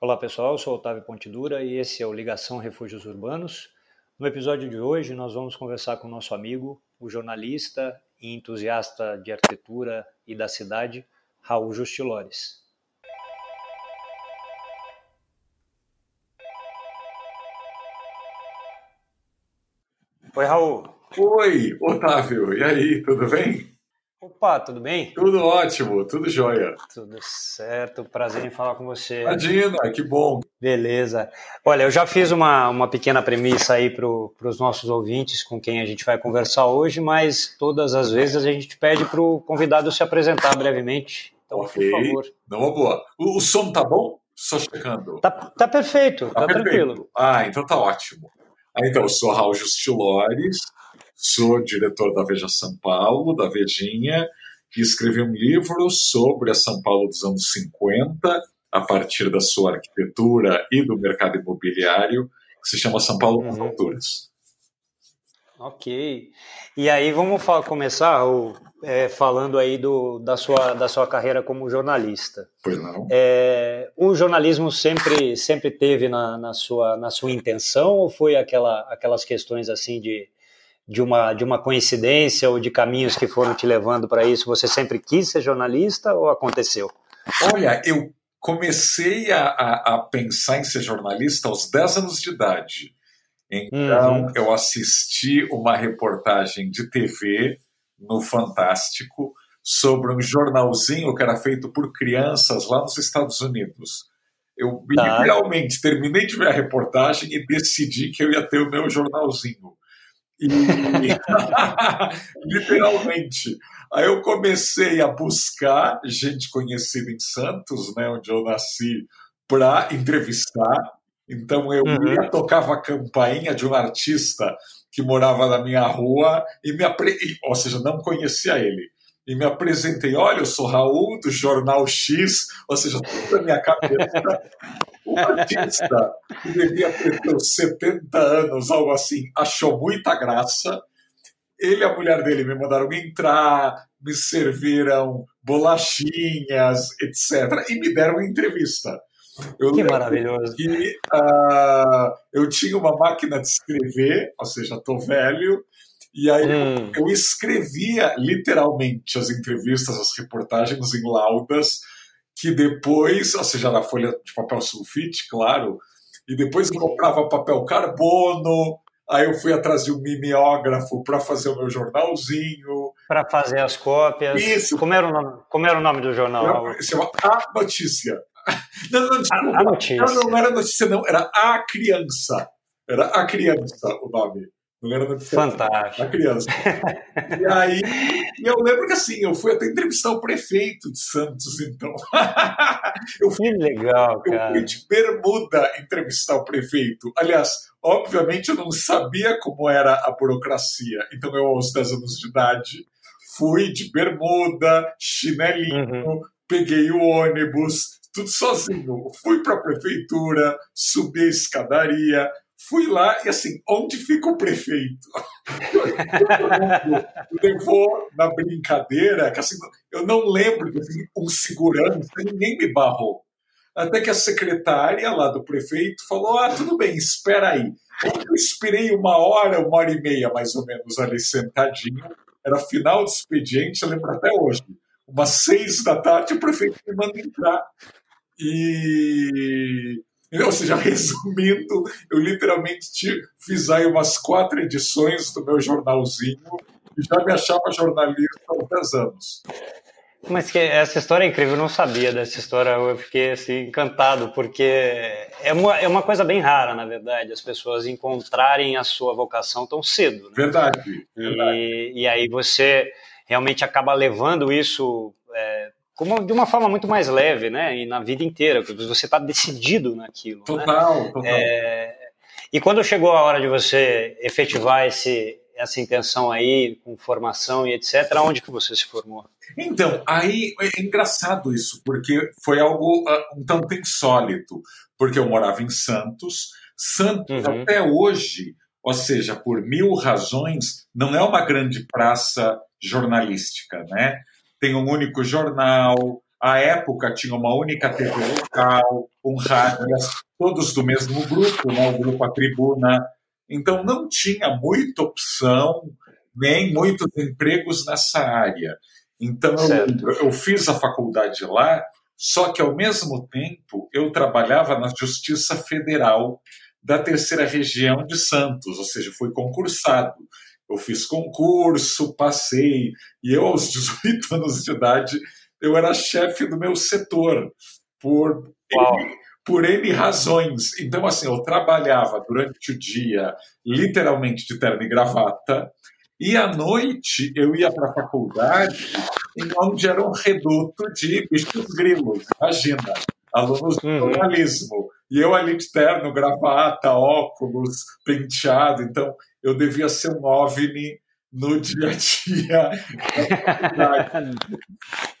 Olá pessoal, eu sou Otávio Pontidura e esse é o Ligação Refúgios Urbanos. No episódio de hoje nós vamos conversar com o nosso amigo, o jornalista e entusiasta de arquitetura e da cidade, Raul Justilores. Oi Raul. Oi, Otávio, e aí, tudo bem? Opa, tudo bem? Tudo ótimo, tudo jóia. Tudo certo, prazer em falar com você. Imagina, que bom. Beleza. Olha, eu já fiz uma, uma pequena premissa aí para os nossos ouvintes com quem a gente vai conversar hoje, mas todas as vezes a gente pede para o convidado se apresentar brevemente. Então, okay. por favor. Não, boa. O, o som tá bom? Só checando. Tá, tá perfeito, tá, tá perfeito. tranquilo. Ah, então tá ótimo. Ah, então, eu sou Raul Justilores, Sou diretor da Veja São Paulo, da Vejinha, e escrevi um livro sobre a São Paulo dos anos 50, a partir da sua arquitetura e do mercado imobiliário, que se chama São Paulo com uhum. Ok. E aí vamos começar é, falando aí do, da, sua, da sua carreira como jornalista. Pois não. É, o jornalismo sempre, sempre teve na, na, sua, na sua intenção ou foi aquela, aquelas questões assim de de uma, de uma coincidência ou de caminhos que foram te levando para isso? Você sempre quis ser jornalista ou aconteceu? Olha, eu comecei a, a, a pensar em ser jornalista aos 10 anos de idade. Então, uhum. eu assisti uma reportagem de TV no Fantástico sobre um jornalzinho que era feito por crianças lá nos Estados Unidos. Eu tá. literalmente terminei de ver a reportagem e decidi que eu ia ter o meu jornalzinho. E, literalmente. Aí eu comecei a buscar gente conhecida em Santos, né, onde eu nasci, para entrevistar. Então eu uhum. ia, tocava a campainha de um artista que morava na minha rua e me apre... ou seja, não conhecia ele. E me apresentei, olha, eu sou Raul do Jornal X, ou seja, tudo na minha cabeça artista, que devia ter 70 anos, algo assim, achou muita graça. Ele e a mulher dele me mandaram entrar, me serviram bolachinhas, etc. E me deram uma entrevista. Eu que maravilhoso. Que, uh, eu tinha uma máquina de escrever, ou seja, estou velho, e aí hum. eu escrevia literalmente as entrevistas, as reportagens em laudas, que depois, ou seja, na folha de papel sulfite, claro, e depois eu comprava papel carbono, aí eu fui atrás de um mimeógrafo para fazer o meu jornalzinho. Para fazer as cópias. Isso. Como era o nome, como era o nome do jornal? Se chama A Notícia. Não, não, desculpa. A, a notícia. Não, não era notícia, não, era A Criança. Era A Criança o nome. Não era notícia. Fantástico. A criança. e aí, eu lembro que assim, eu fui até entrevistar o prefeito de Santos, então. eu fui, que legal, cara. Eu fui de bermuda entrevistar o prefeito. Aliás, obviamente eu não sabia como era a burocracia. Então eu, aos 10 anos de idade, fui de bermuda, chinelinho, uhum. peguei o ônibus, tudo sozinho. Fui para a prefeitura, subi a escadaria, Fui lá e assim, onde fica o prefeito? levou na brincadeira, que assim, eu não lembro de um segurança, ninguém me barrou. Até que a secretária lá do prefeito falou: Ah, tudo bem, espera aí. Eu esperei uma hora, uma hora e meia mais ou menos ali sentadinho. Era final de expediente, eu lembro até hoje. Umas seis da tarde, o prefeito me manda entrar. E ou seja, resumindo, eu literalmente fiz aí umas quatro edições do meu jornalzinho e já me achava jornalista há 10 anos. Mas que essa história é incrível, eu não sabia dessa história, eu fiquei assim, encantado, porque é uma, é uma coisa bem rara, na verdade, as pessoas encontrarem a sua vocação tão cedo. Né? Verdade, verdade. E, e aí você realmente acaba levando isso como de uma forma muito mais leve, né? E na vida inteira, você está decidido naquilo. Total, né? total. É... E quando chegou a hora de você efetivar esse, essa intenção aí, com formação e etc., onde que você se formou? Então, aí é engraçado isso, porque foi algo uh, um tanto insólito, porque eu morava em Santos. Santos, uhum. até hoje, ou seja, por mil razões, não é uma grande praça jornalística, né? Tem um único jornal, À época tinha uma única TV local, um rádio, todos do mesmo grupo, né? o grupo A Tribuna. Então não tinha muita opção, nem muitos empregos nessa área. Então eu, eu fiz a faculdade lá, só que ao mesmo tempo eu trabalhava na Justiça Federal da terceira região de Santos, ou seja, fui concursado. Eu fiz concurso, passei, e eu, aos 18 anos de idade, eu era chefe do meu setor, por N, por N razões. Então, assim, eu trabalhava durante o dia, literalmente de terno e gravata, e à noite eu ia para a faculdade, onde era um reduto de bichos grilos, imagina, alunos de uhum. jornalismo. E eu ali de terno, gravata, óculos, penteado. Então, eu devia ser um OVNI no dia a dia.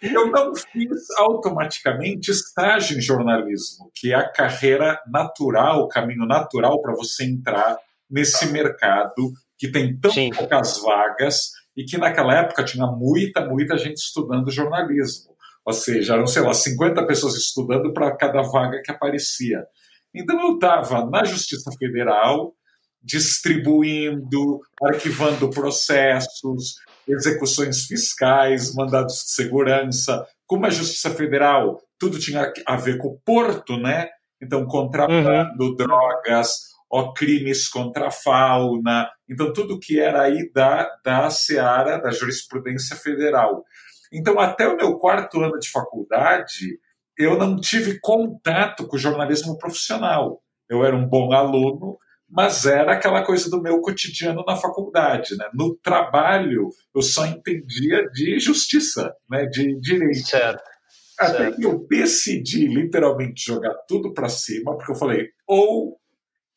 eu não fiz automaticamente estágio em jornalismo, que é a carreira natural, o caminho natural para você entrar nesse mercado que tem tão Sim. poucas vagas e que naquela época tinha muita, muita gente estudando jornalismo. Ou seja, eram, sei lá, 50 pessoas estudando para cada vaga que aparecia. Então eu estava na Justiça Federal, distribuindo, arquivando processos, execuções fiscais, mandados de segurança. Como a Justiça Federal, tudo tinha a ver com o porto, né? Então, contrabando, uhum. drogas, ó, crimes contra a fauna. Então, tudo que era aí da, da seara da jurisprudência federal. Então, até o meu quarto ano de faculdade, eu não tive contato com o jornalismo profissional. Eu era um bom aluno, mas era aquela coisa do meu cotidiano na faculdade. Né? No trabalho, eu só entendia de justiça, né? de direito. Certo. Até certo. que eu decidi literalmente jogar tudo para cima, porque eu falei: ou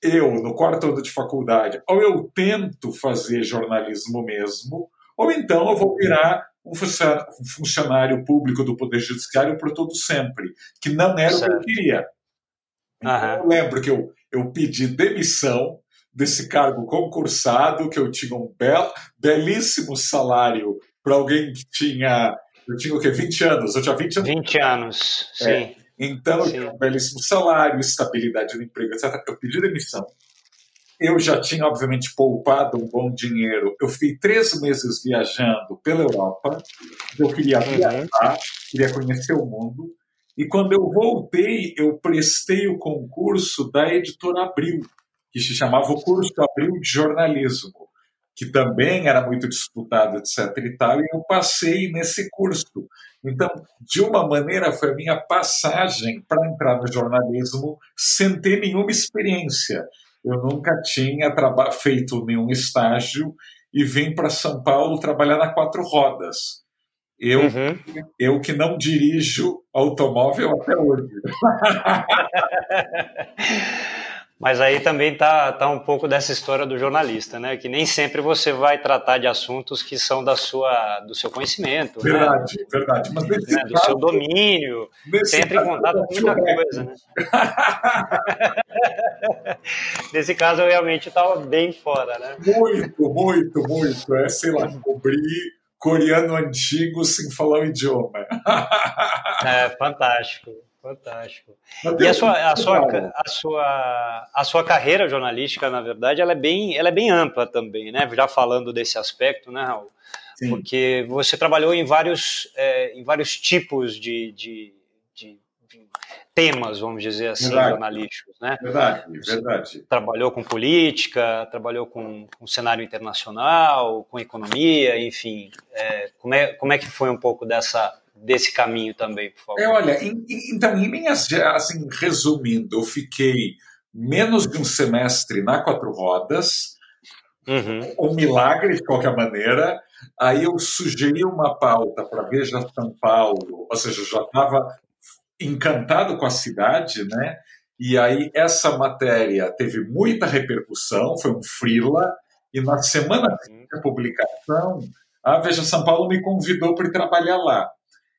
eu, no quarto ano de faculdade, ou eu tento fazer jornalismo mesmo, ou então eu vou virar um funcionário público do Poder Judiciário por todo sempre, que não era certo. o que eu queria. Então, eu lembro que eu, eu pedi demissão desse cargo concursado, que eu tinha um bel, belíssimo salário para alguém que tinha. Eu tinha o quê? 20 anos? Eu tinha 20 anos. 20 anos, sim. É. Então, sim. eu tinha um belíssimo salário, estabilidade no emprego, etc. Eu pedi demissão. Eu já tinha, obviamente, poupado um bom dinheiro. Eu fiquei três meses viajando pela Europa. Eu queria uhum. viajar, queria conhecer o mundo. E quando eu voltei, eu prestei o concurso da editora Abril, que se chamava o curso Abril de Jornalismo, que também era muito disputado, etc. e tal, e eu passei nesse curso. Então, de uma maneira, foi a minha passagem para entrar no jornalismo sem ter nenhuma experiência. Eu nunca tinha feito nenhum estágio e vim para São Paulo trabalhar na Quatro Rodas. Eu, uhum. eu que não dirijo automóvel até hoje. Mas aí também tá, tá um pouco dessa história do jornalista, né? Que nem sempre você vai tratar de assuntos que são da sua, do seu conhecimento. Verdade, né? verdade. Mas nesse né? Do seu domínio. Sempre em contato com muita coisa, né? nesse caso, eu realmente estava bem fora, né? Muito, muito, muito. É, sei lá, cobrir coreano antigo sem falar o idioma. é, fantástico, fantástico. E a sua, a, sua, a, sua, a sua carreira jornalística, na verdade, ela é bem, ela é bem ampla também, né? Já falando desse aspecto, né, Raul? Sim. Porque você trabalhou em vários, é, em vários tipos de, de, de temas, vamos dizer assim, verdade. jornalísticos, né? Verdade, verdade. trabalhou com política, trabalhou com, com cenário internacional, com economia, enfim. É, como, é, como é que foi um pouco dessa, desse caminho também, por favor? É, olha, em, em, então, em minhas, assim, resumindo, eu fiquei menos de um semestre na Quatro Rodas, uhum. um milagre de qualquer maneira, Aí eu sugeri uma pauta para Veja São Paulo, ou seja, eu já estava encantado com a cidade, né? E aí essa matéria teve muita repercussão, foi um frila, e na semana da publicação, a Veja São Paulo me convidou para ir trabalhar lá.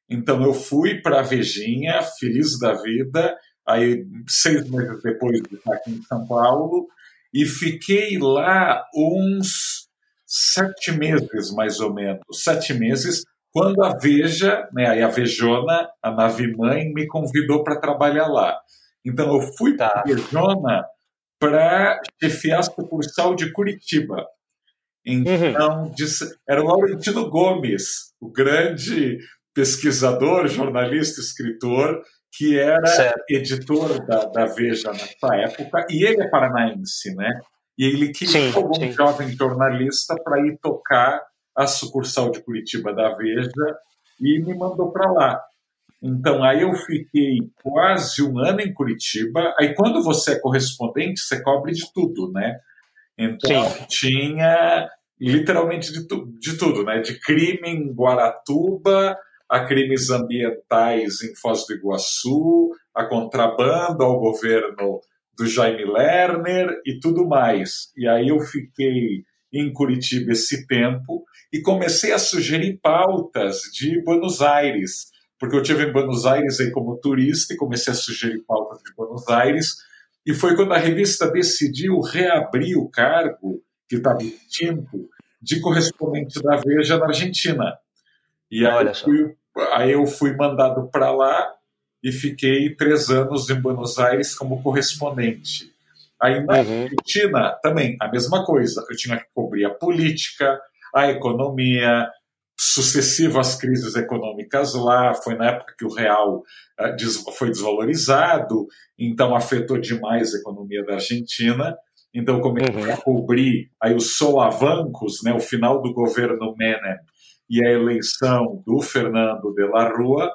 Então eu fui para a Vejinha, feliz da vida, aí seis meses depois de estar aqui em São Paulo, e fiquei lá uns sete meses, mais ou menos, sete meses, quando a Veja, né, aí a Vejona, a nave mãe, me convidou para trabalhar lá. Então eu fui tá. para a Vejona para chefiar a sucursal de Curitiba. Então, uhum. era o Laurentino Gomes, o grande pesquisador, jornalista, escritor, que era certo. editor da, da, Veja nessa época, e ele é paranaense, né? E ele queria algum sim. jovem jornalista para ir tocar a sucursal de Curitiba da Veja e me mandou para lá. Então, aí eu fiquei quase um ano em Curitiba. Aí, quando você é correspondente, você cobre de tudo, né? Então, Sim. tinha literalmente de, tu, de tudo, né? De crime em Guaratuba, a crimes ambientais em Foz do Iguaçu, a contrabando ao governo do Jaime Lerner e tudo mais. E aí eu fiquei em Curitiba esse tempo e comecei a sugerir pautas de Buenos Aires porque eu tive em Buenos Aires aí como turista e comecei a sugerir pautas de Buenos Aires. E foi quando a revista decidiu reabrir o cargo que estava extinto de correspondente da Veja na Argentina. E aí, eu fui, aí eu fui mandado para lá e fiquei três anos em Buenos Aires como correspondente. Aí na uhum. Argentina também a mesma coisa. Eu tinha que cobrir a política, a economia, sucessivas crises econômicas lá, foi na época que o real uh, foi desvalorizado, então afetou demais a economia da Argentina. Então comecei uhum. a cobrir aí os solavancos, né, o final do governo Menem e a eleição do Fernando de la Rua,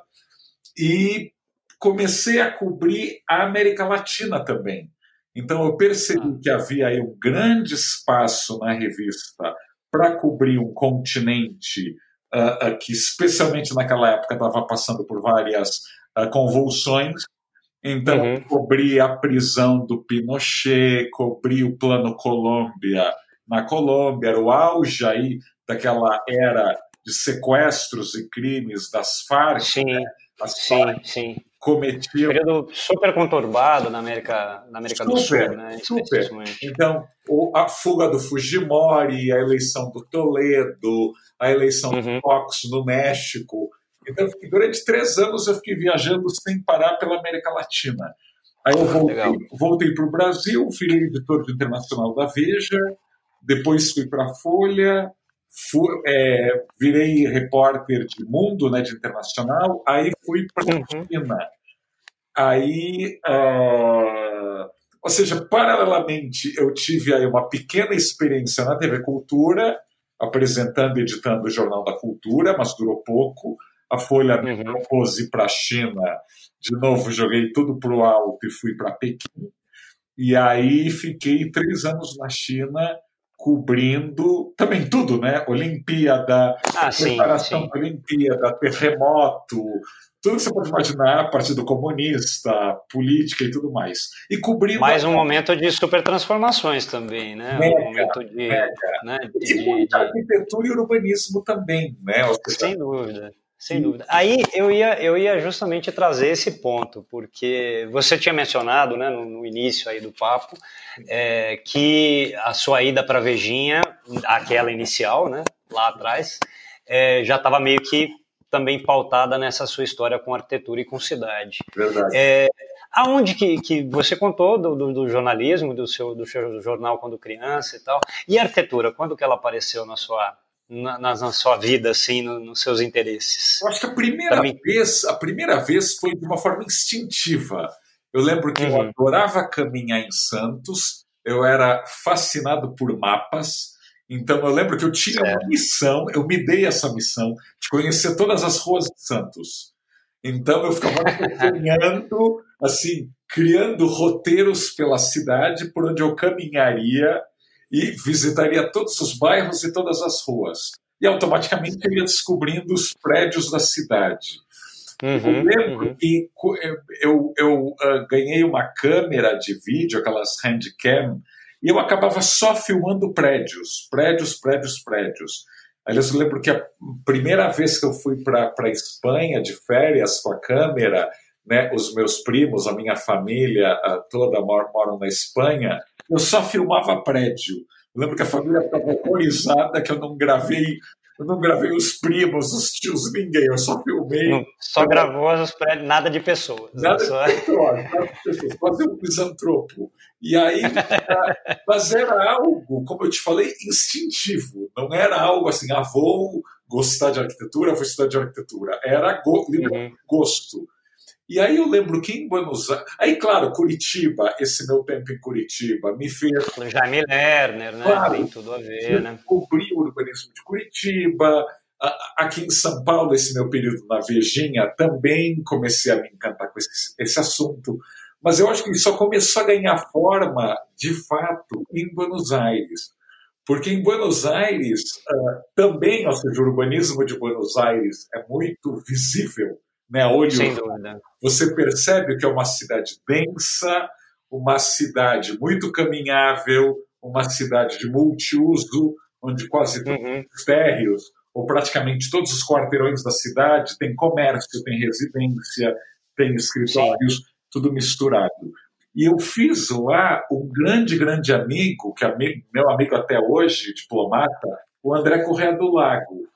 e comecei a cobrir a América Latina também. Então eu percebi ah. que havia aí um grande espaço na revista para cobrir um continente uh, que especialmente naquela época estava passando por várias uh, convulsões. Então, uhum. cobri a prisão do Pinochet, cobri o Plano Colômbia na Colômbia, era o auge aí daquela era de sequestros e crimes das Farc. Sim, né? As sim, Farc sim. Cometiam... Período super conturbado na América, na América super, do Sul, né? Super. Então, a fuga do Fujimori, a eleição do Toledo, a eleição uhum. do Fox no México. Então, durante três anos eu fiquei viajando sem parar pela América Latina. Aí eu voltei, voltei para o Brasil, virei editor internacional da Veja, depois fui para a Folha, fui, é, virei repórter de mundo, né, de internacional, aí fui para a uhum. Aí, uh, ou seja, paralelamente, eu tive aí uma pequena experiência na TV Cultura, apresentando e editando o Jornal da Cultura, mas durou pouco. A Folha me uhum. propôs ir para a China. De novo, joguei tudo para o alto e fui para Pequim. E aí fiquei três anos na China cobrindo também tudo, né? Olimpíada, ah, preparação sim, sim. da Olimpíada, terremoto, tudo que você pode imaginar, Partido Comunista, política e tudo mais. E cobrindo. Mais um momento de super transformações também, né? Mega, um momento de, né, de, arquitetura e urbanismo também, né? Sem dúvida. Sem dúvida. Aí eu ia, eu ia justamente trazer esse ponto, porque você tinha mencionado né, no, no início aí do papo é, que a sua ida para Vejinha, aquela inicial, né, lá atrás, é, já estava meio que também pautada nessa sua história com arquitetura e com cidade. Verdade. É, aonde que, que você contou do, do, do, jornalismo, do seu, do seu jornal quando criança e tal, e a arquitetura, quando que ela apareceu na sua, na, na, sua vida, assim, no, nos seus interesses? Eu acho que a primeira vez, a primeira vez foi de uma forma instintiva. Eu lembro que uhum. eu adorava caminhar em Santos, eu era fascinado por mapas, então eu lembro que eu tinha uma missão, eu me dei essa missão de conhecer todas as ruas de Santos. Então eu ficava acompanhando, assim, criando roteiros pela cidade por onde eu caminharia e visitaria todos os bairros e todas as ruas. E automaticamente eu ia descobrindo os prédios da cidade. Uhum, eu lembro uhum. que eu, eu uh, ganhei uma câmera de vídeo, aquelas handcam, e eu acabava só filmando prédios, prédios, prédios, prédios. Aliás, eu lembro que a primeira vez que eu fui para a Espanha de férias com a câmera, né, os meus primos, a minha família toda moram, moram na Espanha, eu só filmava prédio. Eu lembro que a família estava horrorizada que eu não gravei Eu não gravei os primos, os tios, ninguém. Eu só filmei. Não, só eu... gravou os prédios, nada de pessoas. Nada só... de pessoas, nada de pessoas. Fazer um misantropo. E aí, mas era algo, como eu te falei, instintivo. Não era algo assim, ah, vou gostar de arquitetura, vou estudar de arquitetura. Era go uhum. gosto. E aí eu lembro que em Buenos Aires. Aí, claro, Curitiba, esse meu tempo em Curitiba, me fez. Jaime Lerner, né? Claro, Tem tudo a ver, né? Descobri o urbanismo de Curitiba. Aqui em São Paulo, esse meu período na Vejinha, também comecei a me encantar com esse, esse assunto. Mas eu acho que só começou a ganhar forma, de fato, em Buenos Aires. Porque em Buenos Aires, uh, também, ou seja, o urbanismo de Buenos Aires é muito visível né, olho, Sem dúvida. você percebe que é uma cidade densa, uma cidade muito caminhável, uma cidade de multiuso, onde quase todos uhum. os térreos, ou praticamente todos os quarteirões da cidade, tem comércio, tem residência, tem escritórios, Sim. tudo misturado. E eu fiz lá um grande, grande amigo, que é meu amigo até hoje, diplomata, o André Correa do Lago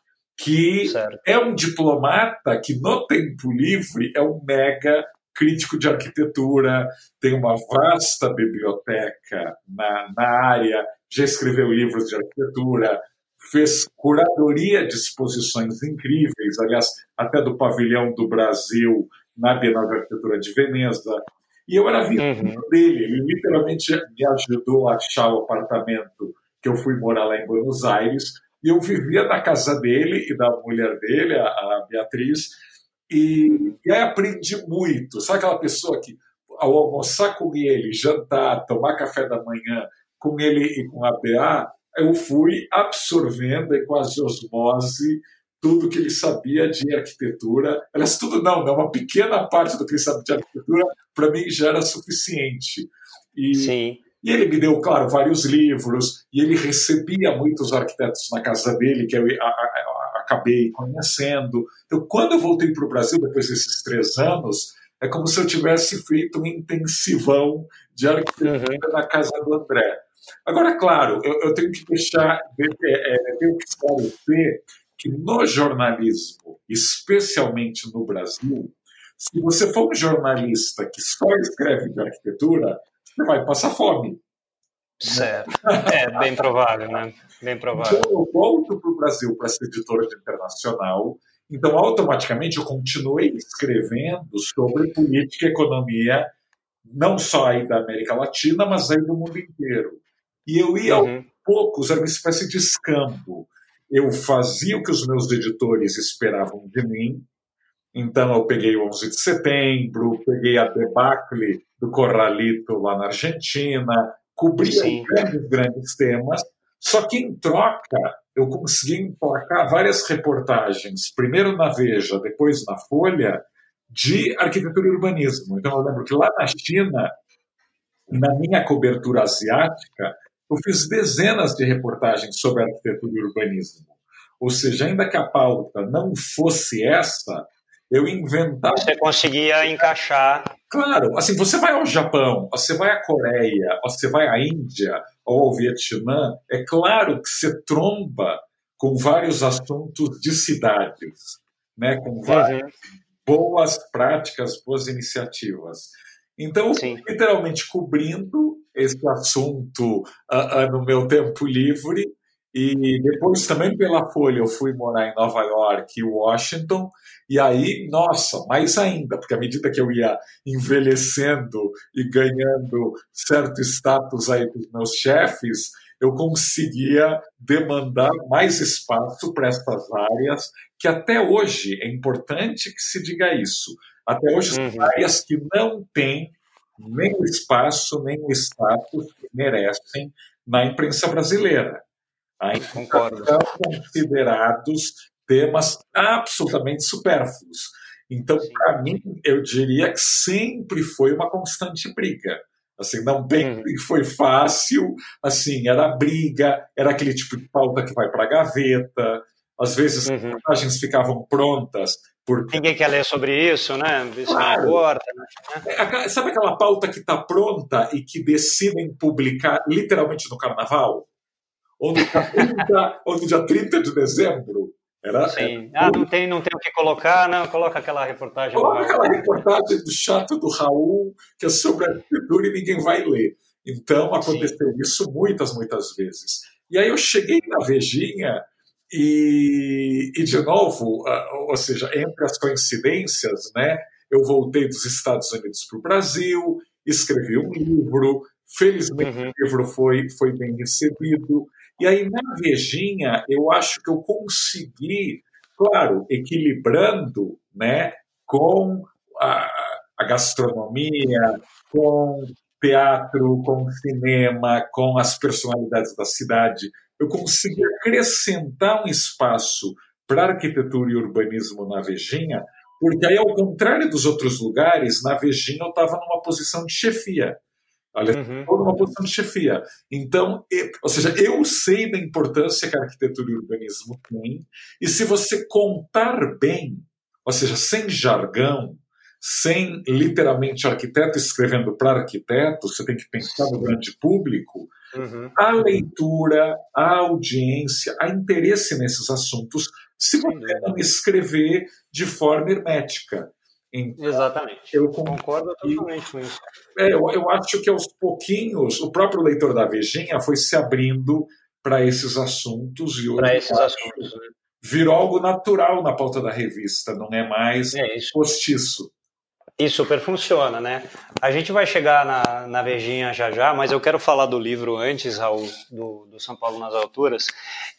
que certo. é um diplomata que, no tempo livre, é um mega crítico de arquitetura, tem uma vasta biblioteca na, na área, já escreveu livros de arquitetura, fez curadoria de exposições incríveis, aliás, até do pavilhão do Brasil na Bienal de Arquitetura de Veneza. E eu era vizinho uhum. dele, ele literalmente me ajudou a achar o apartamento que eu fui morar lá em Buenos Aires, e eu vivia na casa dele e da mulher dele, a, a Beatriz, e, e, aí aprendi muito. Sabe aquela pessoa que, ao almoçar com ele, jantar, tomar café da manhã com ele e com a BA, eu fui absorvendo e quase osmose tudo que ele sabia de arquitetura. Aliás, tudo não, né? uma pequena parte do que ele sabia de arquitetura, para mim já era suficiente. E, Sim. E ele me deu, claro, vários livros, e ele recebia muitos arquitetos na casa dele, que eu a, a, a, acabei conhecendo. Então, quando eu voltei para o Brasil, depois desses três anos, é como se eu tivesse feito um intensivão de arquitetura uhum. na casa do André. Agora, claro, eu, eu tenho que deixar, é, é, tenho que esclarecer que no jornalismo, especialmente no Brasil, se você for um jornalista que só escreve de arquitetura, você vai passar fome. Certo. É bem provável, né? Bem provável. Então, eu volto para o Brasil para ser editora de internacional. Então, automaticamente, eu continuei escrevendo sobre política e economia, não só aí da América Latina, mas aí do mundo inteiro. E eu ia, uhum. aos poucos, era uma espécie de escambo. Eu fazia o que os meus editores esperavam de mim, então eu peguei o 11 de setembro, peguei a debacle do Corralito lá na Argentina, cobria grandes, grandes temas, só que em troca eu consegui emplacar várias reportagens, primeiro na Veja, depois na Folha, de arquitetura e urbanismo. Então eu lembro que lá na China, na minha cobertura asiática, eu fiz dezenas de reportagens sobre arquitetura e urbanismo. Ou seja, ainda que a pauta não fosse essa, eu inventava. Você conseguia encaixar. Claro, assim, você vai ao Japão, você vai à Coreia, você vai à Índia ou ao Vietnã, é claro que você tromba com vários assuntos de cidades, né, com várias uhum. boas práticas, boas iniciativas. Então, Sim. literalmente cobrindo esse assunto uh, uh, no meu tempo livre, e depois também pela Folha eu fui morar em Nova York e Washington, e aí, nossa, mais ainda, porque à medida que eu ia envelhecendo e ganhando certo status aí dos meus chefes, eu conseguia demandar mais espaço para essas áreas, que até hoje é importante que se diga isso. Até hoje uhum. são áreas que não têm nem o espaço, nem o status que merecem na imprensa brasileira. Ainda Concordo. são considerados temas absolutamente supérfluos. Então, para mim, eu diria que sempre foi uma constante briga. Assim, não bem uhum. foi fácil, assim, era briga, era aquele tipo de pauta que vai para a gaveta, às vezes uhum. as imagens ficavam prontas. Porque... Ninguém quer ler sobre isso, né? Isso claro. não importa. Né? É, sabe aquela pauta que está pronta e que decidem publicar literalmente no carnaval? Ou no dia 30, ou no dia 30 de dezembro? Era, Sim. Era... Ah, não tem, não tem o que colocar, não. Coloca aquela reportagem. Coloca aquela reportagem do chato do Raul, que é sobre arquitetura e ninguém vai ler. Então, aconteceu Sim. isso muitas, muitas vezes. E aí eu cheguei na Vejinha e, e de novo, ou seja, entre as coincidências, né, eu voltei dos Estados Unidos para o Brasil, escrevi um livro, felizmente uhum. o livro foi, foi bem recebido. E aí, na Vejinha, eu acho que eu consegui, claro, equilibrando né, com a, a gastronomia, com teatro, com cinema, com as personalidades da cidade, eu consegui acrescentar um espaço para arquitetura e urbanismo na Vejinha, porque aí, ao contrário dos outros lugares, na Vejinha eu estava numa posição de chefia. Olha, uhum. numa posição de chefia. Então, ou seja, eu sei da importância que a arquitetura e o urbanismo têm, e se você contar bem, ou seja, sem jargão, sem literalmente arquiteto escrevendo para arquiteto, você tem que pensar no grande público, uhum. a leitura, a audiência, a interesse nesses assuntos, se você não escrever de forma hermética. Então, Exatamente. Eu concordo totalmente com isso. É, eu, eu acho que aos pouquinhos o próprio leitor da Vejinha foi se abrindo para esses assuntos e para esses assuntos virou algo natural na pauta da revista, não é mais é postiço. E super funciona, né? A gente vai chegar na, na Vejinha já já, mas eu quero falar do livro antes, Raul, do, do São Paulo nas Alturas.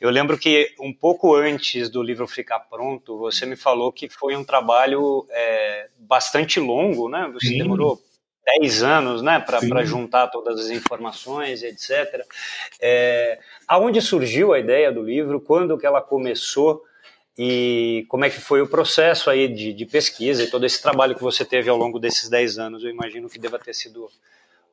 Eu lembro que um pouco antes do livro ficar pronto, você me falou que foi um trabalho é, bastante longo, né? Você Sim. demorou 10 anos, né, para juntar todas as informações, etc. É, aonde surgiu a ideia do livro? Quando que ela começou? E como é que foi o processo aí de, de, pesquisa e todo esse trabalho que você teve ao longo desses 10 anos. Eu imagino que deva ter sido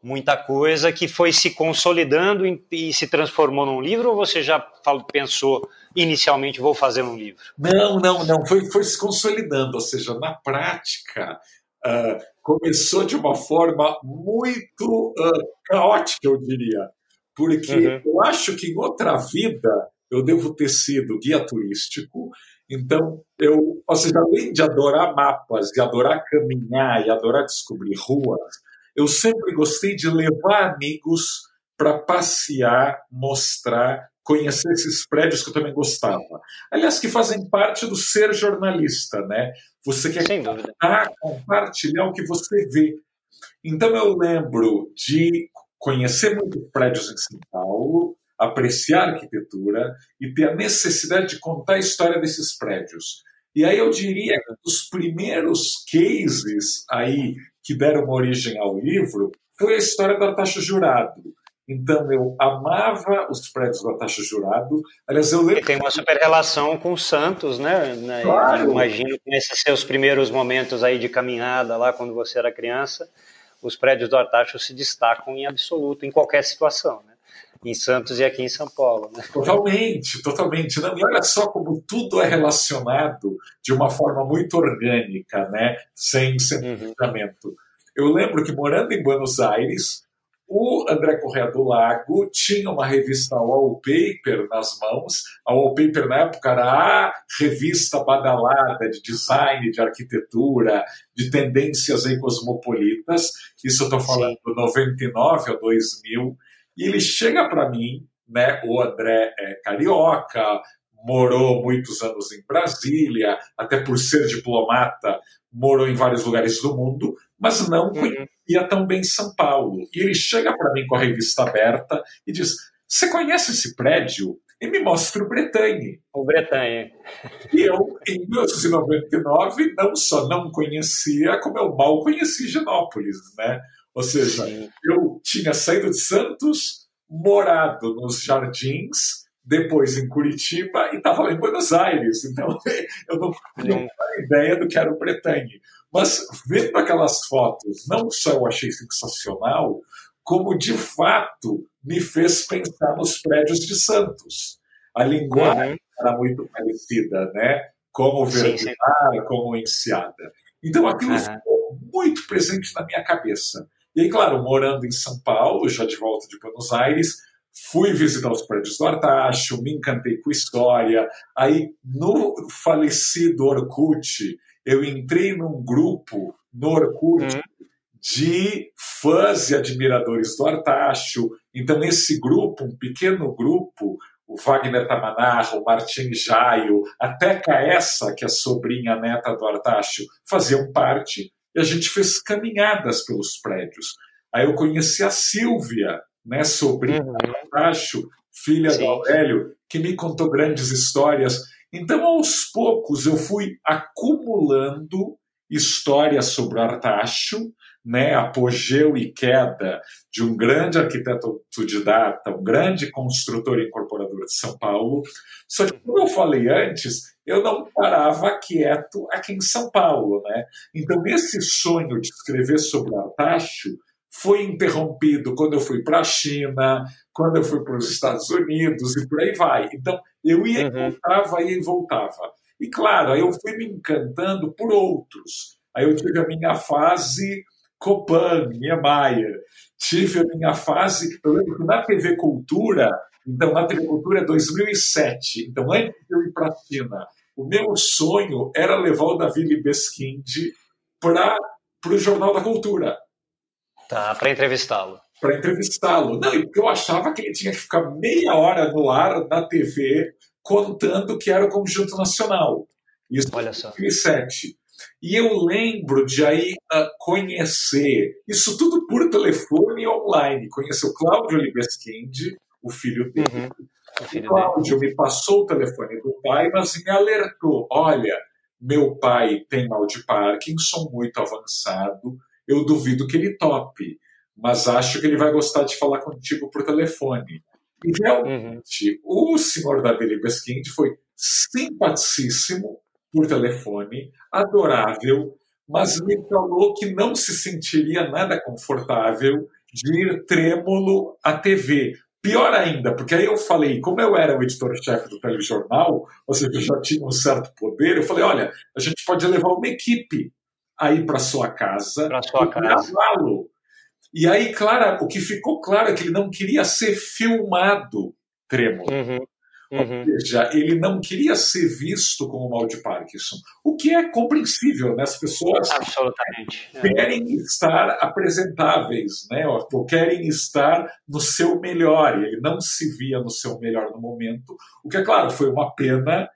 muita coisa que foi se consolidando e, e se transformou num livro ou você já falou, pensou inicialmente vou fazer um livro? Não, não, não, foi, foi se consolidando, ou seja, na prática uh, começou de uma forma muito uh, caótica, eu diria, porque uhum. eu acho que em outra vida eu devo ter sido guia turístico. Então, eu, ou seja, além de adorar mapas, de adorar caminhar e adorar descobrir ruas, eu sempre gostei de levar amigos para passear, mostrar, conhecer esses prédios que eu também gostava. Aliás, que fazem parte do ser jornalista, né? Você quer contar, compartilhar o que você vê. Então, eu lembro de conhecer muitos prédios em São Paulo, apreciar a arquitetura e ter a necessidade de contar a história desses prédios. E aí eu diria que os primeiros cases aí que deram origem ao livro foi a história do Artaxo Jurado. Então eu amava os prédios do Artaxo Jurado. Aliás, eu lembro... E tem uma super relação com Santos, né? né? Claro. Eu imagino que nesses seus primeiros momentos aí de caminhada lá, quando você era criança, os prédios do Artaxo se destacam em absoluto, em qualquer situação, né? Em Santos e aqui em São Paulo. Né? Totalmente, totalmente. Não, e olha só como tudo é relacionado de uma forma muito orgânica, né? sem planejamento. Uhum. Eu lembro que morando em Buenos Aires, o André Correa do Lago tinha uma revista Wallpaper nas mãos. A Wallpaper, na época, era a revista badalada de design, de arquitetura, de tendências aí cosmopolitas. Isso eu estou falando de 99 a 2000. E ele chega para mim, né? O André é carioca, morou muitos anos em Brasília, até por ser diplomata, morou em vários lugares do mundo, mas não uhum. conhecia tão bem São Paulo. E ele chega para mim com a revista aberta e diz: Você conhece esse prédio? E me mostra o Bretanhe. O Bretanhe. E eu, em 1999, não só não conhecia, como eu mal conheci Genópolis, né? Ou seja, Sim. eu tinha saído de Santos, morado nos Jardins, depois em Curitiba e estava em Buenos Aires. Então eu não tinha ideia do que era o Bretanhe. Mas vendo aquelas fotos, não só eu achei sensacional, como de fato me fez pensar nos prédios de Santos. A linguagem uhum. era muito parecida, né? Como Verdinar, como Enseada. Então aquilo uhum. ficou muito presente na minha cabeça. E aí, claro, morando em São Paulo, já de volta de Buenos Aires, fui visitar os prédios do Artacho, me encantei com história. Aí, no falecido Orkut, eu entrei num grupo no Orkut uhum. de fãs e admiradores do Artacho. Então, esse grupo, um pequeno grupo, o Wagner Tamanarro, o Martin Jaio, até Caessa, que é a sobrinha neta do Artacho, faziam parte. E a gente fez caminhadas pelos prédios. Aí eu conheci a Silvia, né, sobrinha uhum. do Artacho, filha Sim. do Aurélio, que me contou grandes histórias. Então, aos poucos, eu fui acumulando histórias sobre o Artacho, né, apogeu e queda de um grande arquiteto autodidata, um grande construtor e incorporador de São Paulo. Só que, como eu falei antes, eu não parava quieto aqui em São Paulo. Né? Então, esse sonho de escrever sobre o Artacho foi interrompido quando eu fui para a China, quando eu fui para os Estados Unidos e por aí vai. Então, eu ia e uhum. voltava, ia e voltava. E claro, aí eu fui me encantando por outros. Aí eu tive a minha fase Copan, Niemeyer. Tive a minha fase, eu lembro que na TV Cultura, então na TV Cultura é 2007, então antes de eu ir para a China, o meu sonho era levar o Davi Libeskind para o Jornal da Cultura. Tá, para entrevistá-lo. Para entrevistá-lo. Não, porque eu achava que ele tinha que ficar meia hora no ar na TV contando que era o Conjunto Nacional. Isso Olha só. 2007. E eu lembro de aí uh, conhecer, isso tudo por telefone e online, conhecer o Cláudio Libeskind, o filho dele. Uhum. O, filho Cláudio dele. me passou o telefone do pai, mas me alertou: olha, meu pai tem mal de Parkinson muito avançado, eu duvido que ele tope, mas acho que ele vai gostar de falar contigo por telefone. E realmente, uhum. o senhor Davi Libeskind foi simpaticíssimo, por telefone, adorável, mas me falou que não se sentiria nada confortável de ir trêmulo à TV. Pior ainda, porque aí eu falei, como eu era o editor-chefe do telejornal, ou seja, eu já tinha um certo poder, eu falei, olha, a gente pode levar uma equipe aí para sua casa para sua casa. E aí, claro, o que ficou claro é que ele não queria ser filmado trêmulo. Uhum. Uhum. Ou seja, ele não queria ser visto como mal de Parkinson, o que é compreensível, né? As pessoas Absolutamente. Querem estar apresentáveis, né? Ou querem estar no seu melhor, e ele não se via no seu melhor no momento, o que, é claro, foi uma pena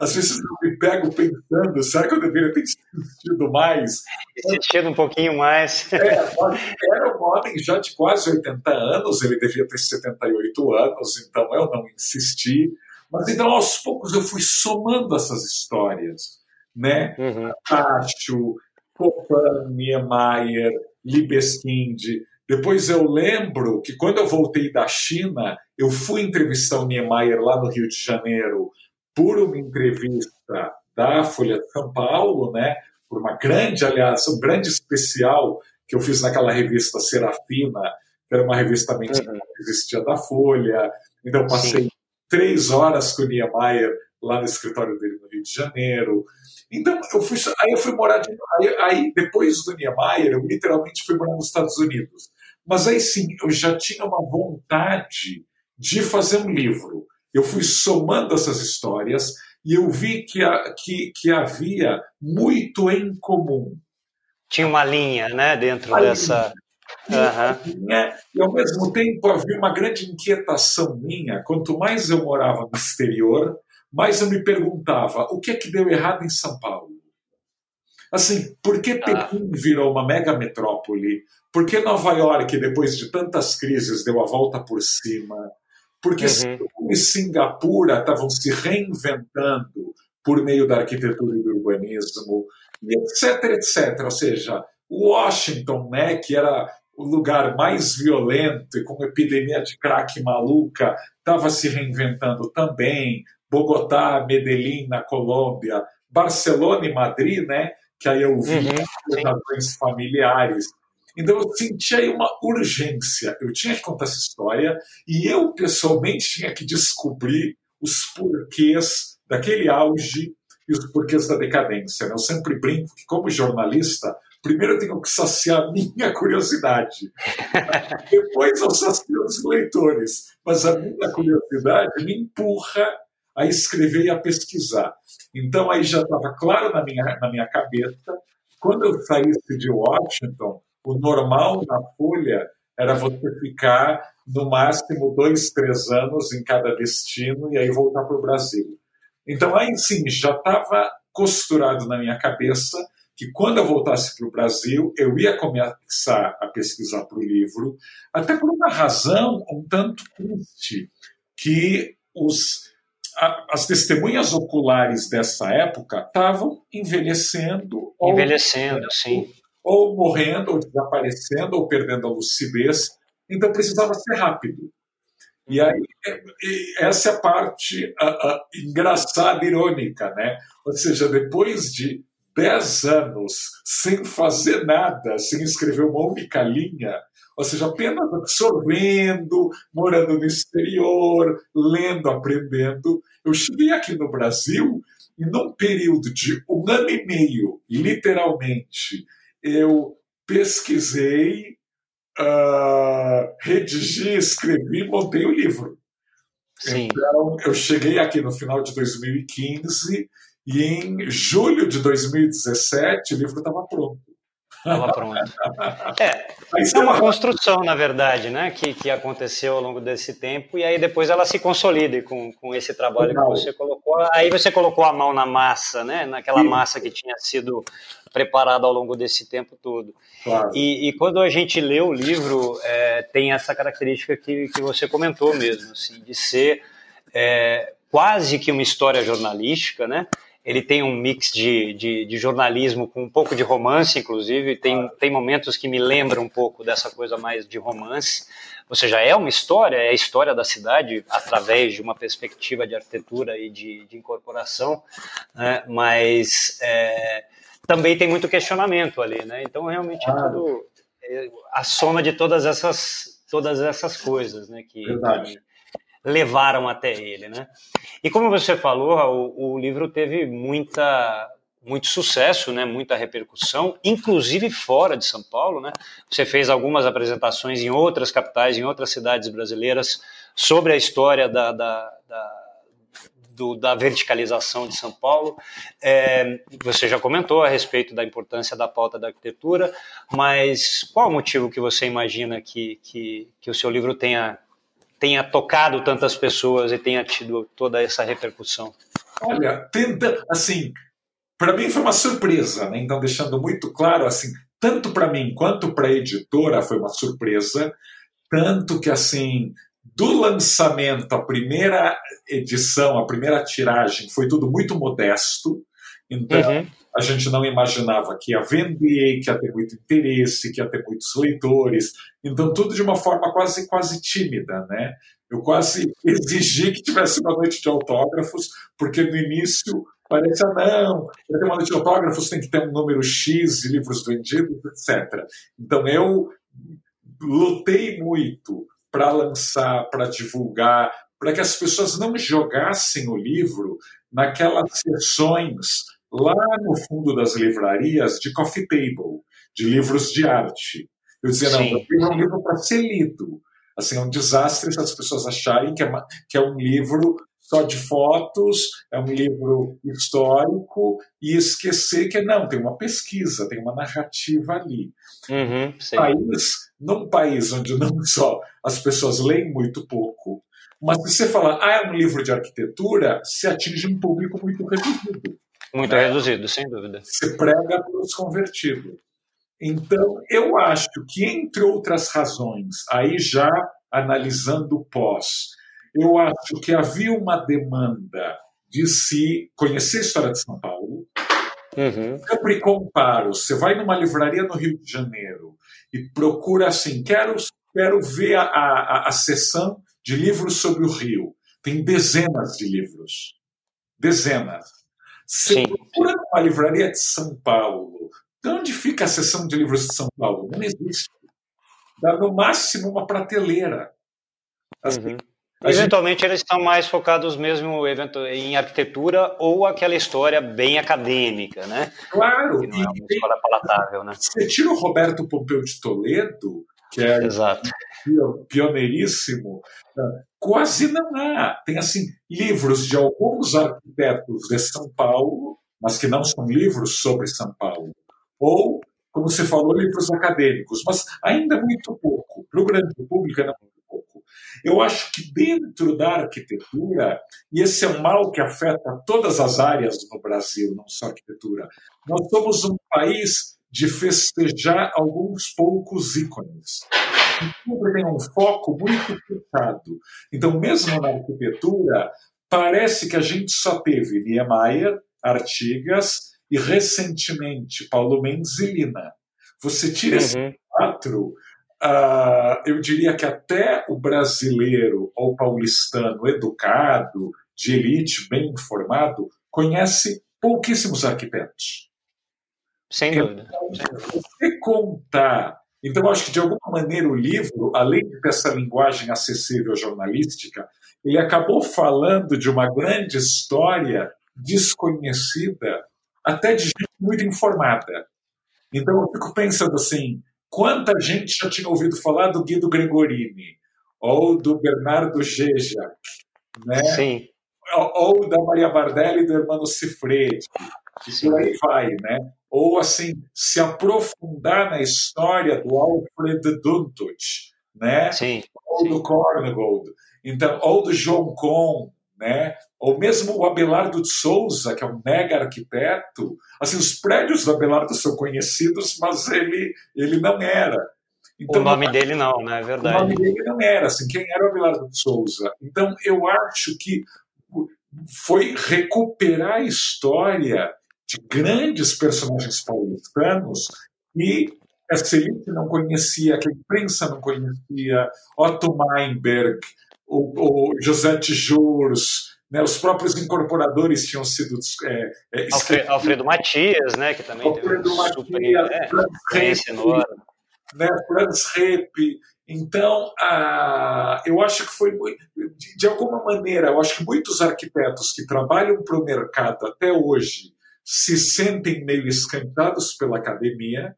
às vezes eu me pego pensando, será que eu deveria ter insistido mais? Insistido um pouquinho mais. É, era um homem já de quase 80 anos, ele devia ter 78 anos, então eu não insisti. Mas então, aos poucos, eu fui somando essas histórias, né? Uhum. Tacho, Copan, Niemeyer, Libeskind. Depois eu lembro que quando eu voltei da China, eu fui entrevistar o Niemeyer lá no Rio de Janeiro por uma entrevista da Folha de São Paulo, né, por uma grande, aliás, um grande especial que eu fiz naquela revista Serafina, que era uma revista também uhum. que existia da Folha. Então, passei Sim. três horas com o Niemeyer lá no escritório dele no Rio de Janeiro. Então, eu fui, aí eu fui morar de, aí, aí, depois do Niemeyer, eu literalmente fui morar nos Estados Unidos. Mas aí sim, eu já tinha uma vontade de fazer um livro eu fui somando essas histórias e eu vi que, que, que havia muito em comum. Tinha uma linha né, dentro a dessa. Uhum. Linha, e ao mesmo tempo havia uma grande inquietação minha. Quanto mais eu morava no exterior, mais eu me perguntava o que é que deu errado em São Paulo. Assim, por que ah. Pequim virou uma mega metrópole? Por que Nova York, depois de tantas crises, deu a volta por cima? Porque uhum. e Singapura estavam se reinventando por meio da arquitetura e do urbanismo, e etc, etc. Ou seja, Washington, né, que era o lugar mais violento e com epidemia de crack maluca, estava se reinventando também. Bogotá, Medellín, na Colômbia, Barcelona e Madrid, né, que aí eu vi uhum, familiares então eu senti aí uma urgência. Eu tinha que contar essa história e eu pessoalmente tinha que descobrir os porquês daquele auge e os porquês da decadência. Né? Eu sempre brinco que, como jornalista, primeiro eu tenho que saciar a minha curiosidade. Depois eu sacio os leitores. Mas a minha curiosidade me empurra a escrever e a pesquisar. Então aí já estava claro na minha, na minha cabeça. Quando eu saísse de Washington, o normal na Folha era você ficar no máximo dois, três anos em cada destino e aí voltar para o Brasil. Então aí sim já estava costurado na minha cabeça que quando eu voltasse para o Brasil, eu ia começar a pesquisar para o livro, até por uma razão um tanto triste, que os as testemunhas oculares dessa época estavam envelhecendo. Envelhecendo, ou, sim. Ou morrendo, ou desaparecendo, ou perdendo a lucidez. Então precisava ser rápido. E aí, é, essa é a parte a, a, engraçada, irônica, né? Ou seja, depois de dez anos sem fazer nada, sem escrever uma única linha, ou seja, apenas absorvendo, morando no exterior, lendo, aprendendo. Eu cheguei aqui no Brasil e num período de um ano e meio, literalmente, eu pesquisei, uh, redigi, escrevi, montei o livro. Sim. Então, eu cheguei aqui no final de 2015 e em julho de 2017 o livro estava pronto. Estava pronto. É, é uma construção, na verdade, né, que, que aconteceu ao longo desse tempo, e aí depois ela se consolida com, com esse trabalho Legal. que você colocou. Aí você colocou a mão na massa, né, naquela Sim. massa que tinha sido preparada ao longo desse tempo todo. Claro. E, e, quando a gente lê o livro, é, tem essa característica que, que você comentou mesmo, assim, de ser é, quase que uma história jornalística, né? ele tem um mix de, de, de, jornalismo com um pouco de romance, inclusive, tem, tem momentos que me lembram um pouco dessa coisa mais de romance. Ou seja, é uma história, é a história da cidade através de uma perspectiva de arquitetura e de, de incorporação, né? mas é, também tem muito questionamento ali, né? Então, realmente é tudo é a soma de todas essas, todas essas coisas, né? Que. Que, levaram até ele, né? E como você falou, o, o livro teve muita muito sucesso, né? Muita repercussão, inclusive fora de São Paulo, né? Você fez algumas apresentações em outras capitais, em outras cidades brasileiras sobre a história da, da, da do, da verticalização de São Paulo. É, você já comentou a respeito da importância da pauta da arquitetura, mas qual o motivo que você imagina que, que, que o seu livro tenha tenha tocado tantas pessoas e tenha tido toda essa repercussão? Olha, tenta, assim, para mim foi uma surpresa, né? então deixando muito claro, assim, tanto para mim quanto para a editora foi uma surpresa, tanto que assim do lançamento, a primeira edição, a primeira tiragem foi tudo muito modesto, então uhum a gente não imaginava que ia vender, que ia ter muito interesse, que ia ter muitos leitores. Então, tudo de uma forma quase, quase tímida, né? Eu quase exigi que tivesse uma noite de autógrafos, porque no início parecia, não, para ter uma noite de autógrafos tem que ter um número X de livros vendidos, etc. Então, eu lutei muito para lançar, para divulgar, para que as pessoas não jogassem o livro naquelas sessões lá no fundo das livrarias de coffee table, de livros de arte. Eu dizia, não, sim, é um livro para ser lido. Assim, é um desastre se as pessoas acharem que é, uma, que é um livro só de fotos, é um livro histórico, e esquecer que não, tem uma pesquisa, tem uma narrativa ali. Uhum, país, num país onde não só as pessoas leem muito pouco, mas se você falar, ah, é um livro de arquitetura, se atinge um público muito reduzido. Muito né? reduzido, sem dúvida. Se prega para os convertidos. Então, eu acho que, entre outras razões, aí já analisando o pós, eu acho que havia uma demanda de se conhecer a história de São Paulo. Uhum. Sempre comparo, você vai numa livraria no Rio de Janeiro e procura assim, quero, quero ver a, a, a sessão de livros sobre o Rio. Tem dezenas de livros. Dezenas. Você procura uma livraria de São Paulo. De onde fica a seção de livros de São Paulo? Não existe. Dá no máximo uma prateleira. Assim, uhum. Eventualmente gente... eles estão mais focados mesmo em arquitetura ou aquela história bem acadêmica, né? Claro. Que não é uma história palatável, né? Você tira o Roberto Pompeu de Toledo, que é Exato. pioneiríssimo, né? quase não há. Tem assim livros de alguns arquitetos de São Paulo, mas que não são livros sobre São Paulo. Ou, como você falou, livros acadêmicos, mas ainda muito pouco. Para o grande público ainda muito pouco. Eu acho que dentro da arquitetura, e esse é um mal que afeta todas as áreas no Brasil, não só a arquitetura, nós somos um país de festejar alguns poucos ícones. Sempre tem um foco muito fechado. Então, mesmo na arquitetura, parece que a gente só teve Niemeyer, Artigas e, recentemente, Paulo Mendes e Lina. Você tira uhum. esses quatro, uh, eu diria que até o brasileiro ou paulistano educado, de elite, bem informado, conhece pouquíssimos arquitetos. Sem dúvida. Então, você contar. Então, eu acho que, de alguma maneira, o livro, além de ter essa linguagem acessível jornalística, ele acabou falando de uma grande história desconhecida, até de gente muito informada. Então, eu fico pensando assim: quanta gente já tinha ouvido falar do Guido Gregorini, ou do Bernardo Geja, né? Sim. Ou, ou da Maria Bardelli e do Hermano Cifredi, e por aí vai, né? Ou assim se aprofundar na história do Alfred Duntut, né? Sim, ou sim. do Korngold, então ou do João Kohn, né? Ou mesmo o Abelardo de Souza, que é um mega arquiteto. Assim, os prédios do Abelardo são conhecidos, mas ele ele não era. Então, o nome dele não, né? É verdade. O nome dele não era, assim, quem era o Abelardo de Souza? Então, eu acho que foi recuperar a história de grandes personagens paulistanos e essa elite não conhecia, que a imprensa não conhecia, Otto Meinberg, o, o José né, os próprios incorporadores tinham sido é, é, Alfredo, Alfredo, Matias, né, que também Alfredo teve Matias, super é. Né, Franz Repp. Então, ah, eu acho que foi, de, de alguma maneira, eu acho que muitos arquitetos que trabalham para o mercado até hoje, se sentem meio escantados pela academia,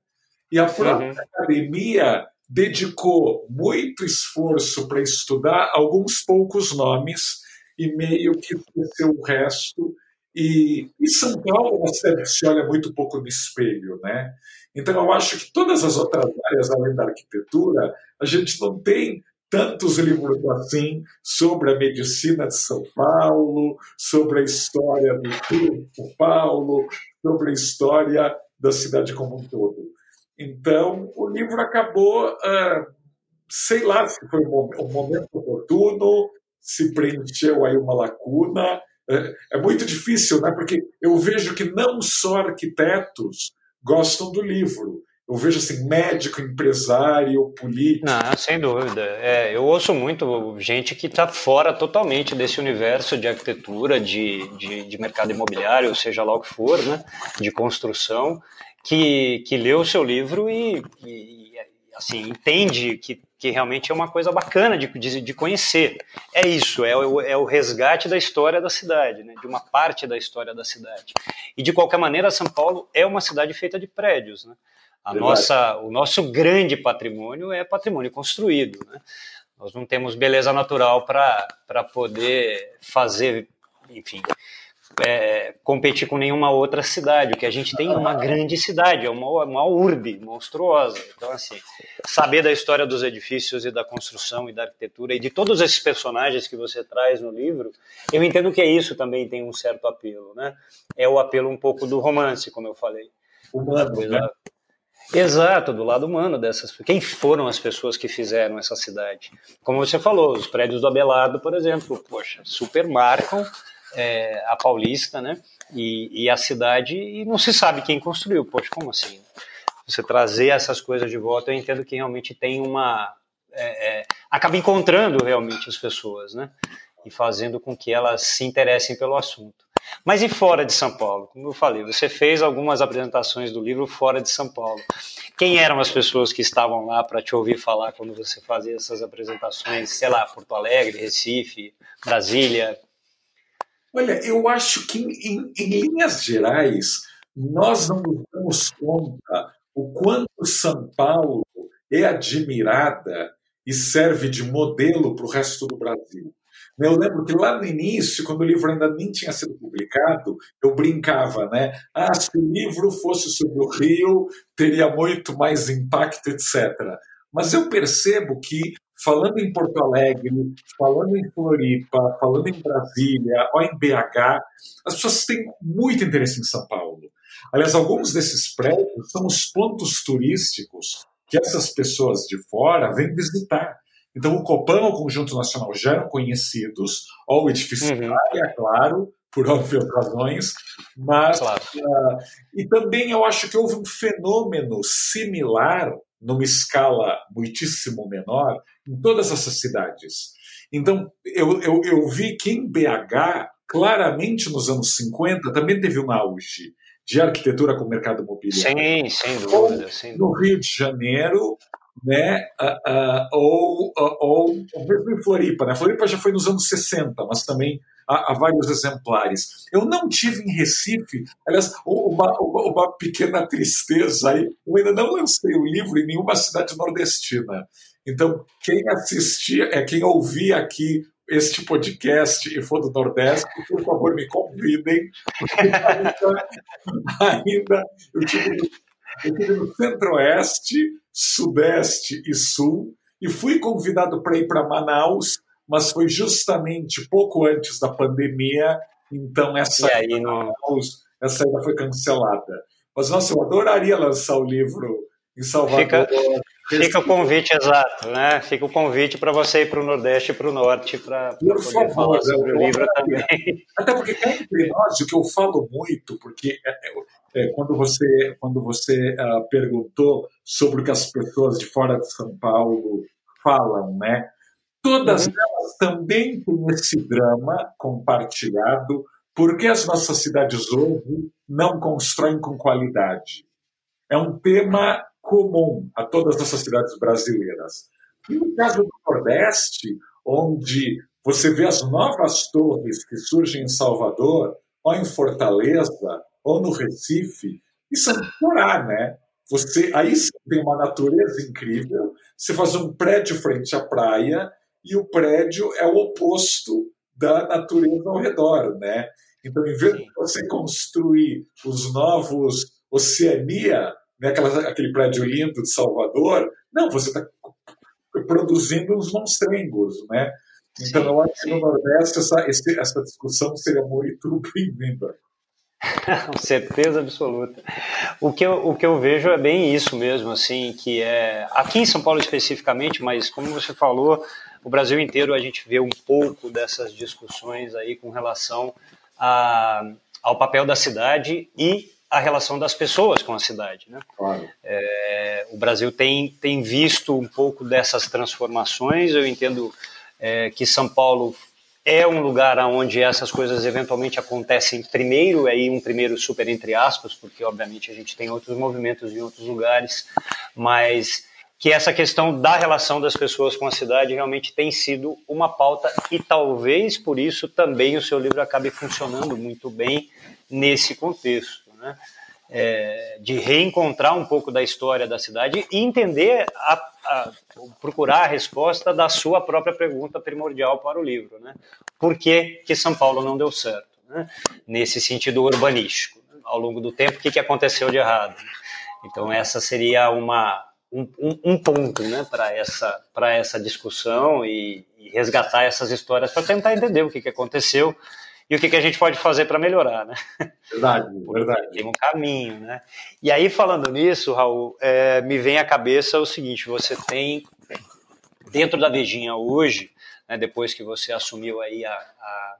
e a própria uhum. academia dedicou muito esforço para estudar alguns poucos nomes e meio que esqueceu o resto. E, e São Paulo é uma cidade que se olha muito pouco no espelho, né? Então eu acho que todas as outras áreas, além da arquitetura, a gente não tem tantos livros assim sobre a medicina de São Paulo, sobre a história do São Paulo, sobre a história da cidade como um todo. Então, o livro acabou, ah, sei lá se foi um momento oportuno, se preencheu aí uma lacuna. É, é muito difícil, né? porque eu vejo que não só arquitetos gostam do livro, eu vejo assim, médico, empresário, político. Não, sem dúvida. É, eu ouço muito gente que está fora totalmente desse universo de arquitetura, de, de, de, mercado imobiliário, seja lá o que for, né, de construção, que, que lê o seu livro e, e assim, entende que, que realmente é uma coisa bacana de, de, de conhecer. É isso, é o, é o resgate da história da cidade, né, de uma parte da história da cidade. E de qualquer maneira, São Paulo é uma cidade feita de prédios, né? A nossa, o nosso grande patrimônio é patrimônio construído. Né? Nós não temos beleza natural para poder fazer, enfim, é, competir com nenhuma outra cidade. O que a gente tem é uma grande cidade, é uma, uma urbe monstruosa. Então, assim, saber da história dos edifícios e da construção e da arquitetura e de todos esses personagens que você traz no livro, eu entendo que é isso também tem um certo apelo, né? É o apelo um pouco do romance, como eu falei. Humano, né? Exato, do lado humano dessas. Quem foram as pessoas que fizeram essa cidade? Como você falou, os prédios do Abelardo, por exemplo, poxa, super marcam é, a Paulista, né? E, e, a cidade, e não se sabe quem construiu. Poxa, como assim? Você trazer essas coisas de volta, eu entendo que realmente tem uma. É, é, acaba encontrando realmente as pessoas, né? E fazendo com que elas se interessem pelo assunto. Mas e fora de São Paulo? Como eu falei, você fez algumas apresentações do livro fora de São Paulo. Quem eram as pessoas que estavam lá para te ouvir falar quando você fazia essas apresentações? Sei lá, Porto Alegre, Recife, Brasília? Olha, eu acho que em, em linhas gerais nós não nos damos conta o quanto São Paulo é admirada e serve de modelo para o resto do Brasil. Eu lembro que lá no início, quando o livro ainda nem tinha sido publicado, eu brincava, né? Ah, se o livro fosse sobre o Rio, teria muito mais impacto, etc. Mas eu percebo que, falando em Porto Alegre, falando em Floripa, falando em Brasília ou em BH, as pessoas têm muito interesse em São Paulo. Aliás, alguns desses prédios são os pontos turísticos que essas pessoas de fora vêm visitar. Então, o Copan, o Conjunto Nacional, já eram conhecidos, ou o edifício uhum. é claro, por óbvias razões, mas. Claro. Uh, e também eu acho que houve um fenômeno similar, numa escala muitíssimo menor, em todas essas cidades. Então, eu, eu, eu vi que em BH, claramente nos anos 50, também teve um auge de arquitetura com o mercado imobiliário. Sim, sem dúvida. Sem dúvida. No Rio de Janeiro, né? Uh, uh, ou, uh, ou, mesmo em Floripa. Né? Floripa já foi nos anos 60, mas também há, há vários exemplares. Eu não tive em Recife, aliás, uma, uma, uma, pequena tristeza aí, eu ainda não lancei o livro em nenhuma cidade nordestina. Então, quem assistia, é quem ouvia aqui este podcast e for do Nordeste, por favor, me convidem. ainda, ainda eu tive eu tive no Centro-Oeste, Sudeste e Sul, e fui convidado para ir para Manaus, mas foi justamente pouco antes da pandemia, então essa, aí, Manaus, essa ainda foi cancelada. Mas, nossa, eu adoraria lançar o livro em Salvador. Fica, fica o convite, exato, né? Fica o convite para você ir para o Nordeste e para o Norte para poder favor, falar sobre o livro também. Até porque, entre nós, o que eu falo muito, porque é, quando você, quando você uh, perguntou sobre o que as pessoas de fora de São Paulo falam, né? Todas uhum. elas também têm esse drama compartilhado, porque as nossas cidades hoje não constroem com qualidade. É um tema comum a todas essas cidades brasileiras. E no caso do Nordeste, onde você vê as novas torres que surgem em Salvador, ou em Fortaleza, ou no Recife, isso é chorar, né? Você, aí você tem uma natureza incrível, você faz um prédio frente à praia e o prédio é o oposto da natureza ao redor, né? Então, em vez de você construir os novos Oceania, né, aquela, aquele prédio lindo de Salvador, não, você está produzindo uns monstrengos, né? Então, eu acho que no Nordeste essa, essa discussão seria muito bem-vinda. Certeza absoluta. O que, eu, o que eu vejo é bem isso mesmo, assim, que é aqui em São Paulo especificamente, mas como você falou, o Brasil inteiro a gente vê um pouco dessas discussões aí com relação a, ao papel da cidade e a relação das pessoas com a cidade. Né? Claro. É, o Brasil tem, tem visto um pouco dessas transformações. Eu entendo é, que São Paulo é um lugar onde essas coisas eventualmente acontecem primeiro, aí um primeiro super entre aspas, porque obviamente a gente tem outros movimentos em outros lugares, mas que essa questão da relação das pessoas com a cidade realmente tem sido uma pauta e talvez por isso também o seu livro acabe funcionando muito bem nesse contexto, né? É, de reencontrar um pouco da história da cidade e entender a a, procurar a resposta da sua própria pergunta primordial para o livro, né? Por que, que São Paulo não deu certo, né? Nesse sentido urbanístico, né? ao longo do tempo, o que, que aconteceu de errado? Então essa seria uma um, um, ponto, né, para essa essa discussão e, e resgatar essas histórias para tentar entender o que, que aconteceu e o que, que a gente pode fazer para melhorar, né? Verdade, verdade. Tem um caminho, né? E aí, falando nisso, Raul, é, me vem à cabeça o seguinte, você tem, dentro da Vejinha hoje, né, depois que você assumiu aí a, a,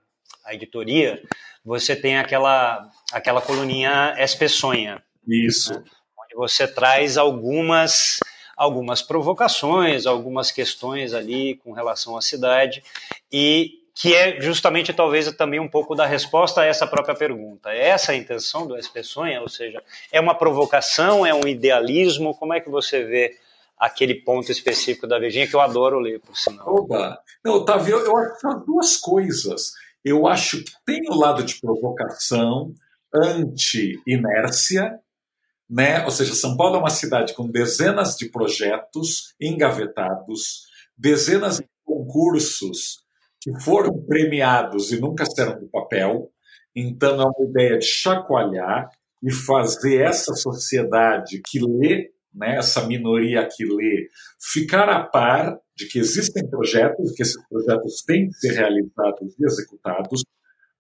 a editoria, você tem aquela, aquela coluninha SP Sonha. Isso. Né, onde você traz algumas algumas provocações, algumas questões ali com relação à cidade e que é justamente talvez também um pouco da resposta a essa própria pergunta. É essa a intenção do SP Sonha? Ou seja, é uma provocação, é um idealismo? Como é que você vê aquele ponto específico da Virgínia que eu adoro ler, por sinal? Oba! Não, Otávio, eu acho que são duas coisas. Eu acho que tem o lado de provocação, anti-inércia, né? ou seja, São Paulo é uma cidade com dezenas de projetos engavetados, dezenas de concursos que foram premiados e nunca saíram do papel. Então, é uma ideia de chacoalhar e fazer essa sociedade que lê, né, essa minoria que lê, ficar a par de que existem projetos, que esses projetos têm que ser realizados e executados,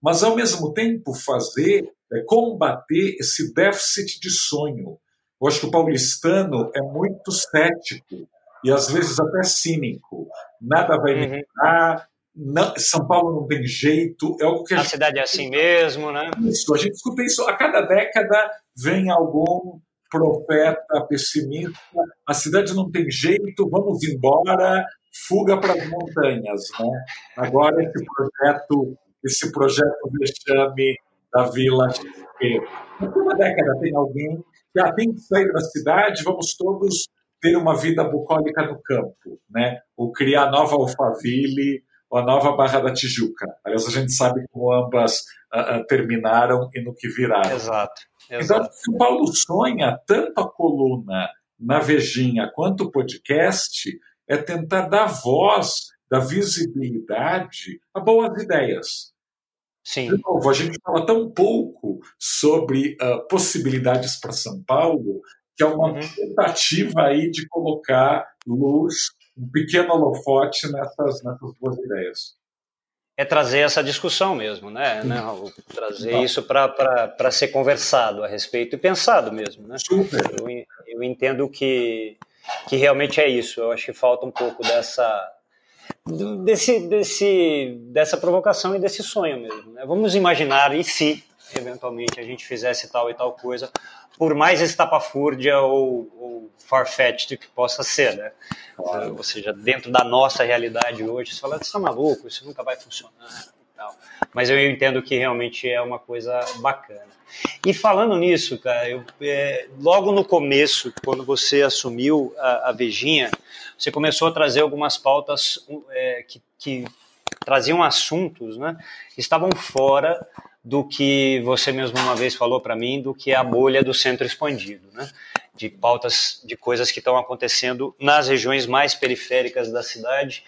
mas, ao mesmo tempo, fazer, é, combater esse déficit de sonho. Eu acho que o paulistano é muito cético e, às vezes, até cínico. Nada vai uhum. melhorar, não, São Paulo não tem jeito, é algo que a, a gente... cidade é assim mesmo, né? Isso, a gente escuta isso a cada década vem algum profeta pessimista, a cidade não tem jeito, vamos embora, fuga para as montanhas, né? Agora esse projeto, esse projeto vexame da Vila XP. Toda década tem alguém que ah, tem que sair da cidade, vamos todos ter uma vida bucólica no campo, né? Ou criar nova Alphaville, a nova Barra da Tijuca. Aliás, a gente sabe como ambas uh, uh, terminaram e no que viraram. Exato. Exato. Então, o Paulo sonha, tanto a coluna na Vejinha quanto o podcast, é tentar dar voz, dar visibilidade a boas ideias. Sim. De novo, a gente fala tão pouco sobre uh, possibilidades para São Paulo que é uma uhum. tentativa aí de colocar luz um pequeno holofote nessas, nessas duas ideias. É trazer essa discussão mesmo, né, né Raul? Trazer Não. isso para ser conversado a respeito e pensado mesmo, né? Super. Eu, eu entendo que, que realmente é isso. Eu acho que falta um pouco dessa desse, desse, dessa provocação e desse sonho mesmo. Né? Vamos imaginar e se eventualmente a gente fizesse tal e tal coisa, por mais estapafúrdia ou, ou farfetched que possa ser, né? Claro. Ou seja, dentro da nossa realidade hoje, você fala, você está maluco, isso nunca vai funcionar. Mas eu entendo que realmente é uma coisa bacana. E falando nisso, cara, eu, é, logo no começo, quando você assumiu a, a Vejinha, você começou a trazer algumas pautas é, que, que traziam assuntos, né? Que estavam fora do que você mesmo uma vez falou para mim, do que é a bolha do centro expandido, né? de pautas de coisas que estão acontecendo nas regiões mais periféricas da cidade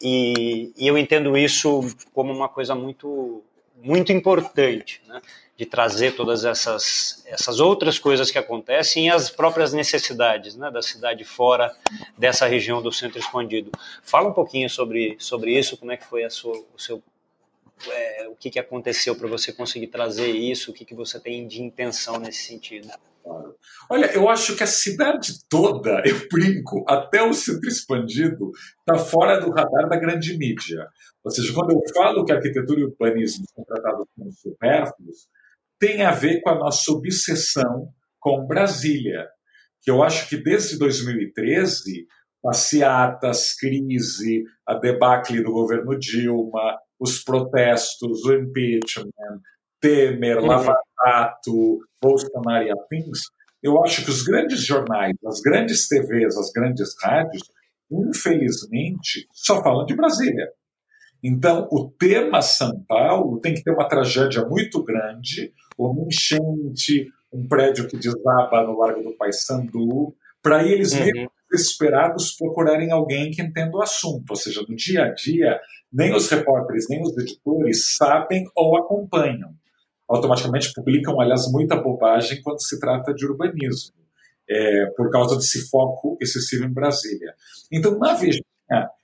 e, e, eu entendo isso como uma coisa muito muito importante, né? de trazer todas essas essas outras coisas que acontecem e as próprias necessidades né? da cidade fora dessa região do centro expandido. Fala um pouquinho sobre sobre isso, como é que foi sua, o seu é, o que, que aconteceu para você conseguir trazer isso? O que, que você tem de intenção nesse sentido? Olha, eu acho que a cidade toda, eu brinco, até o centro expandido, está fora do radar da grande mídia. Ou seja, quando eu falo que arquitetura e urbanismo são tratados como supérfluos, tem a ver com a nossa obsessão com Brasília, que eu acho que desde 2013, passeatas, crise, a debacle do governo Dilma, os protestos, o impeachment, Temer, uhum. Lava Jato, Bolsonaro e afins, eu acho que os grandes jornais, as grandes TVs, as grandes rádios, infelizmente, só falam de Brasília. Então, o tema São Paulo tem que ter uma tragédia muito grande, uma enchente, um prédio que desaba no Largo do Paissandu, para eles uhum. desesperados procurarem alguém que entenda o assunto. Ou seja, no dia a dia, nem os repórteres, nem os editores sabem ou acompanham. Automaticamente publicam, aliás, muita bobagem quando se trata de urbanismo, é, por causa desse foco excessivo em Brasília. Então, na Vejinha,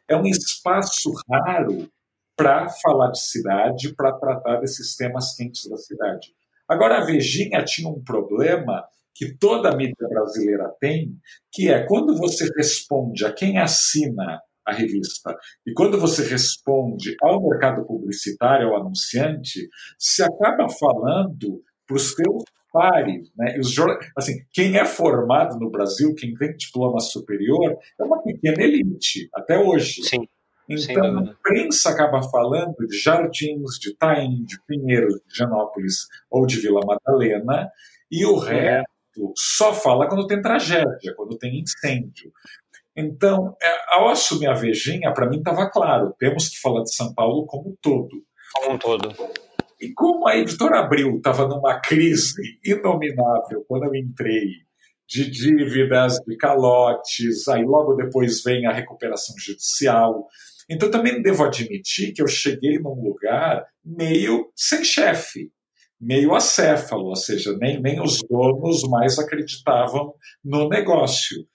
é um espaço raro para falar de cidade, para tratar desses temas quentes da cidade. Agora, a Vejinha tinha um problema que toda a mídia brasileira tem, que é quando você responde a quem assina a revista. E quando você responde ao mercado publicitário, ao anunciante, se acaba falando para os seus pares. Né? E os, assim, quem é formado no Brasil, quem tem diploma superior, é uma pequena elite, até hoje. Sim. Então, a imprensa acaba falando de Jardins, de Taim, de Pinheiros, de Janópolis ou de Vila Madalena, e o resto só fala quando tem tragédia, quando tem incêndio. Então, é, ao assumir a Vejinha, para mim estava claro, temos que falar de São Paulo como um todo. Como um todo. E como a editora Abril estava numa crise inominável quando eu entrei, de dívidas, de calotes, aí logo depois vem a recuperação judicial. Então também devo admitir que eu cheguei num lugar meio sem chefe, meio acéfalo, ou seja, nem, nem os donos mais acreditavam no negócio.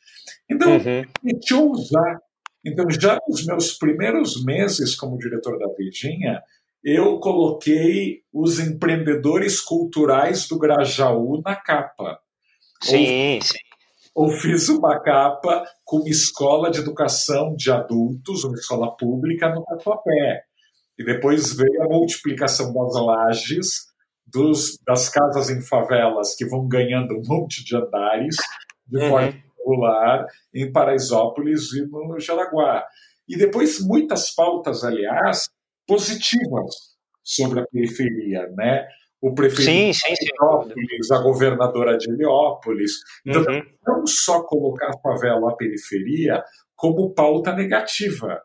Então, uhum. eu usar. Então, já nos meus primeiros meses como diretor da Vidinha, eu coloquei os empreendedores culturais do Grajaú na capa. Sim, ou, sim. Ou fiz uma capa com uma escola de educação de adultos, uma escola pública no Tatuapé. E depois veio a multiplicação das lajes, dos, das casas em favelas que vão ganhando um monte de andares de uhum. forma regular em Paraisópolis e no Jaraguá. E depois muitas pautas, aliás, positivas sobre a periferia, né? O prefeito sim, sim, de Heliópolis, a governadora de Heliópolis. Então, uhum. não só colocar a favela à periferia como pauta negativa,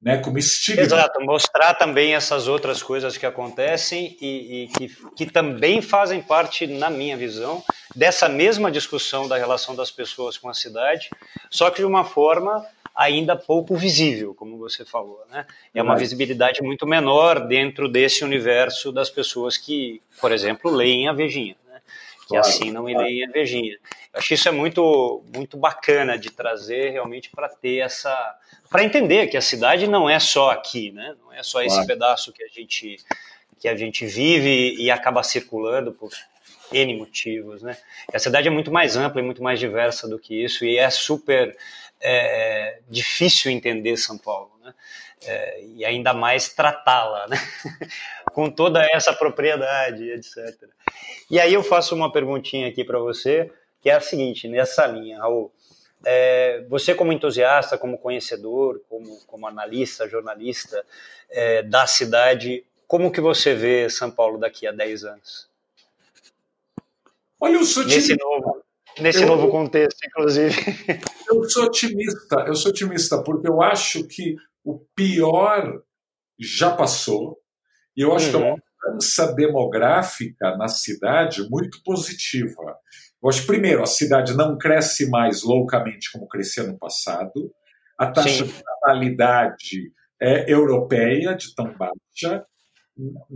né, como estigma. Exato, mostrar também essas outras coisas que acontecem e, e, que, que também fazem parte, na minha visão, dessa mesma discussão da relação das pessoas com a cidade, só que de uma forma ainda pouco visível, como você falou, né? É uma visibilidade muito menor dentro desse universo das pessoas que, por exemplo, leem a Vejinha, né? Que claro, assinam claro. e leem a Vejinha. Eu acho que isso é muito, muito bacana de trazer realmente para ter essa, para entender que a cidade não é só aqui, né? Não é só esse claro. pedaço que a gente que a gente vive e acaba circulando por N motivos, né? A cidade é muito mais ampla e muito mais diversa do que isso e é super é, difícil entender São Paulo, né? É, e ainda mais tratá-la, né? com toda essa propriedade, etc. E aí eu faço uma perguntinha aqui para você, que é a seguinte, nessa linha, Raul, é, você como entusiasta, como conhecedor, como, como analista, jornalista é, da cidade, como que você vê São Paulo daqui a 10 anos? Olha, eu sou Nesse novo, nesse eu, novo contexto, inclusive. Eu sou otimista, eu sou otimista, porque eu acho que o pior já passou, e eu acho uhum. que é uma uhum. mudança demográfica na cidade muito positiva. Eu acho, primeiro, a cidade não cresce mais loucamente como crescia no passado, a taxa Sim. de natalidade é europeia, de tão baixa,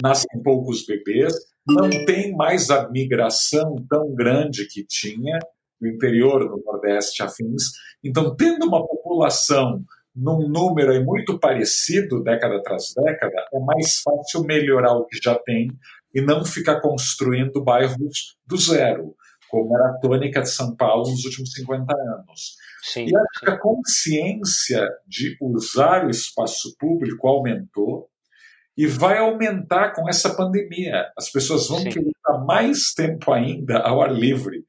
nascem poucos bebês, não tem mais a migração tão grande que tinha no interior do Nordeste afins. Então, tendo uma população num número muito parecido década tras década, é mais fácil melhorar o que já tem e não ficar construindo bairros do zero, como era a tônica de São Paulo nos últimos 50 anos. Sim, e acho que a consciência de usar o espaço público aumentou, e vai aumentar com essa pandemia. As pessoas vão Sim. querer estar mais tempo ainda ao ar livre.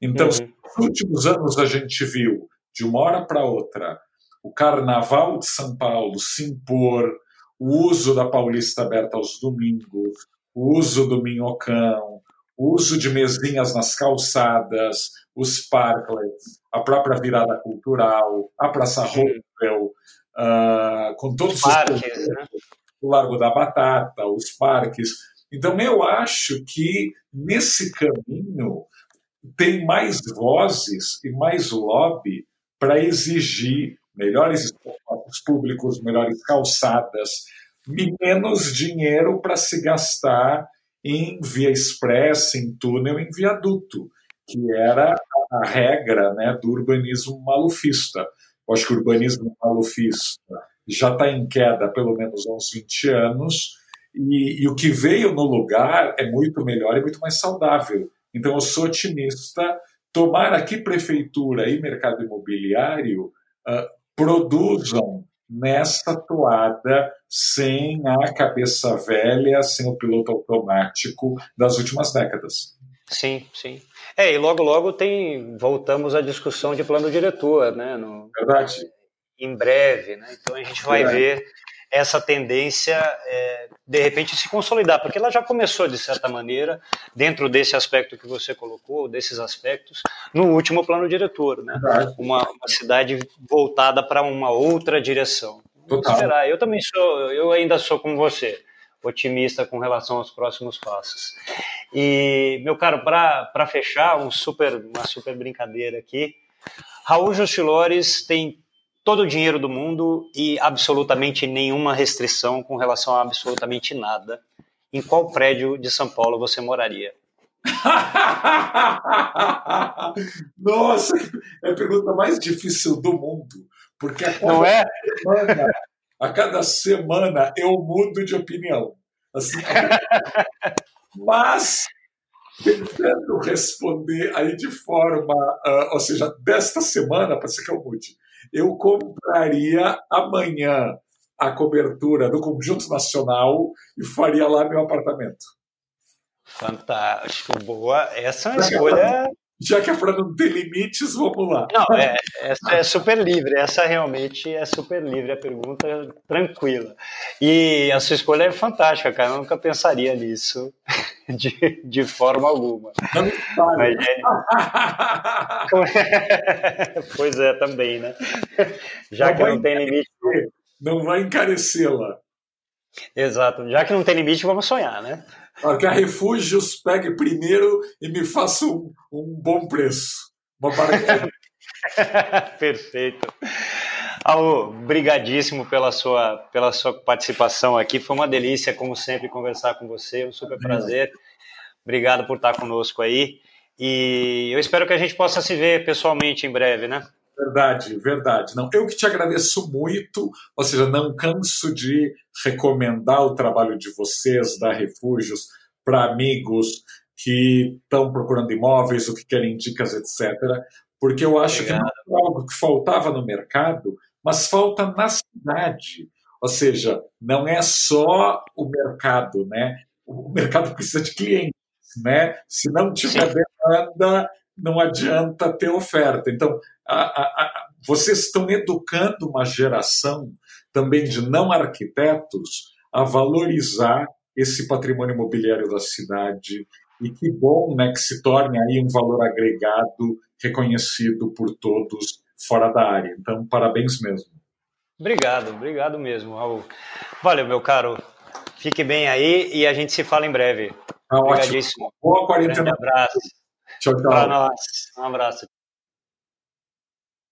Então, uhum. nos últimos anos a gente viu, de uma hora para outra, o Carnaval de São Paulo se impor, o uso da Paulista aberta aos domingos, o uso do minhocão, o uso de mesinhas nas calçadas, os parklets, a própria virada cultural, a Praça Roosevelt, uh, com todos os, os parques, né? o Largo da Batata, os parques. Então, eu acho que nesse caminho tem mais vozes e mais lobby para exigir melhores espaços públicos, melhores calçadas, menos dinheiro para se gastar em via expressa, em túnel, em viaduto, que era a regra né, do urbanismo malufista. Eu acho que o urbanismo malufista já está em queda há pelo menos uns 20 anos, e, e, o que veio no lugar é muito melhor e muito mais saudável. Então, eu sou otimista. Tomara que prefeitura e mercado imobiliário uh, produzam nessa toada sem a cabeça velha, sem o piloto automático das últimas décadas. Sim, sim. É, e logo, logo tem voltamos à discussão de plano diretor, né? No... Verdade em breve, né? Então a gente vai é. ver essa tendência é, de repente se consolidar, porque ela já começou de certa maneira dentro desse aspecto que você colocou, desses aspectos, no último plano diretor, né? Uma, uma cidade voltada para uma outra direção. Vamos esperar. Eu também sou, eu ainda sou como você, otimista com relação aos próximos passos. E meu caro, para fechar, um super, uma super brincadeira aqui. Raul Justilores tem todo o dinheiro do mundo e absolutamente nenhuma restrição com relação a absolutamente nada. Em qual prédio de São Paulo você moraria? Nossa, é a pergunta mais difícil do mundo. Porque a cada, Não é? semana, a cada semana eu mudo de opinião. Assim, mas tentando responder aí de forma, uh, ou seja, desta semana, para ser que eu mude, eu compraria amanhã a cobertura do Conjunto Nacional e faria lá meu apartamento. Fantástico, boa. Essa é uma escolha. Já que é para não ter limites, vamos lá. Não, é, essa é super livre. Essa realmente é super livre. A pergunta é tranquila. E a sua escolha é fantástica, cara. Eu nunca pensaria nisso de, de forma alguma. Não Mas, é... pois é, também, né? Já não que não tem limite. Não vai encarecê-la. Exato. Já que não tem limite, vamos sonhar, né? Para que a Refúgios pegue primeiro e me faça um, um bom preço. Uma Perfeito. Alô, brigadíssimo pela sua, pela sua participação aqui. Foi uma delícia, como sempre, conversar com você. Um super prazer. Obrigado por estar conosco aí. E eu espero que a gente possa se ver pessoalmente em breve, né? Verdade, verdade. Não, eu que te agradeço muito, ou seja, não canso de recomendar o trabalho de vocês, da Refúgios, para amigos que estão procurando imóveis ou que querem dicas, etc. Porque eu acho Obrigado. que não é algo que faltava no mercado, mas falta na cidade. Ou seja, não é só o mercado, né? O mercado precisa de clientes, né? Se não tiver Sim. demanda, não adianta ter oferta. Então, a, a, a, vocês estão educando uma geração também de não arquitetos a valorizar esse patrimônio imobiliário da cidade e que bom né, que se torne aí um valor agregado reconhecido por todos fora da área. Então, parabéns mesmo. Obrigado, obrigado mesmo, Raul. Valeu, meu caro. Fique bem aí e a gente se fala em breve. Tá Obrigadíssimo. Boa quarentena. Um abraço. Tchau, tchau. Para nós. Um abraço.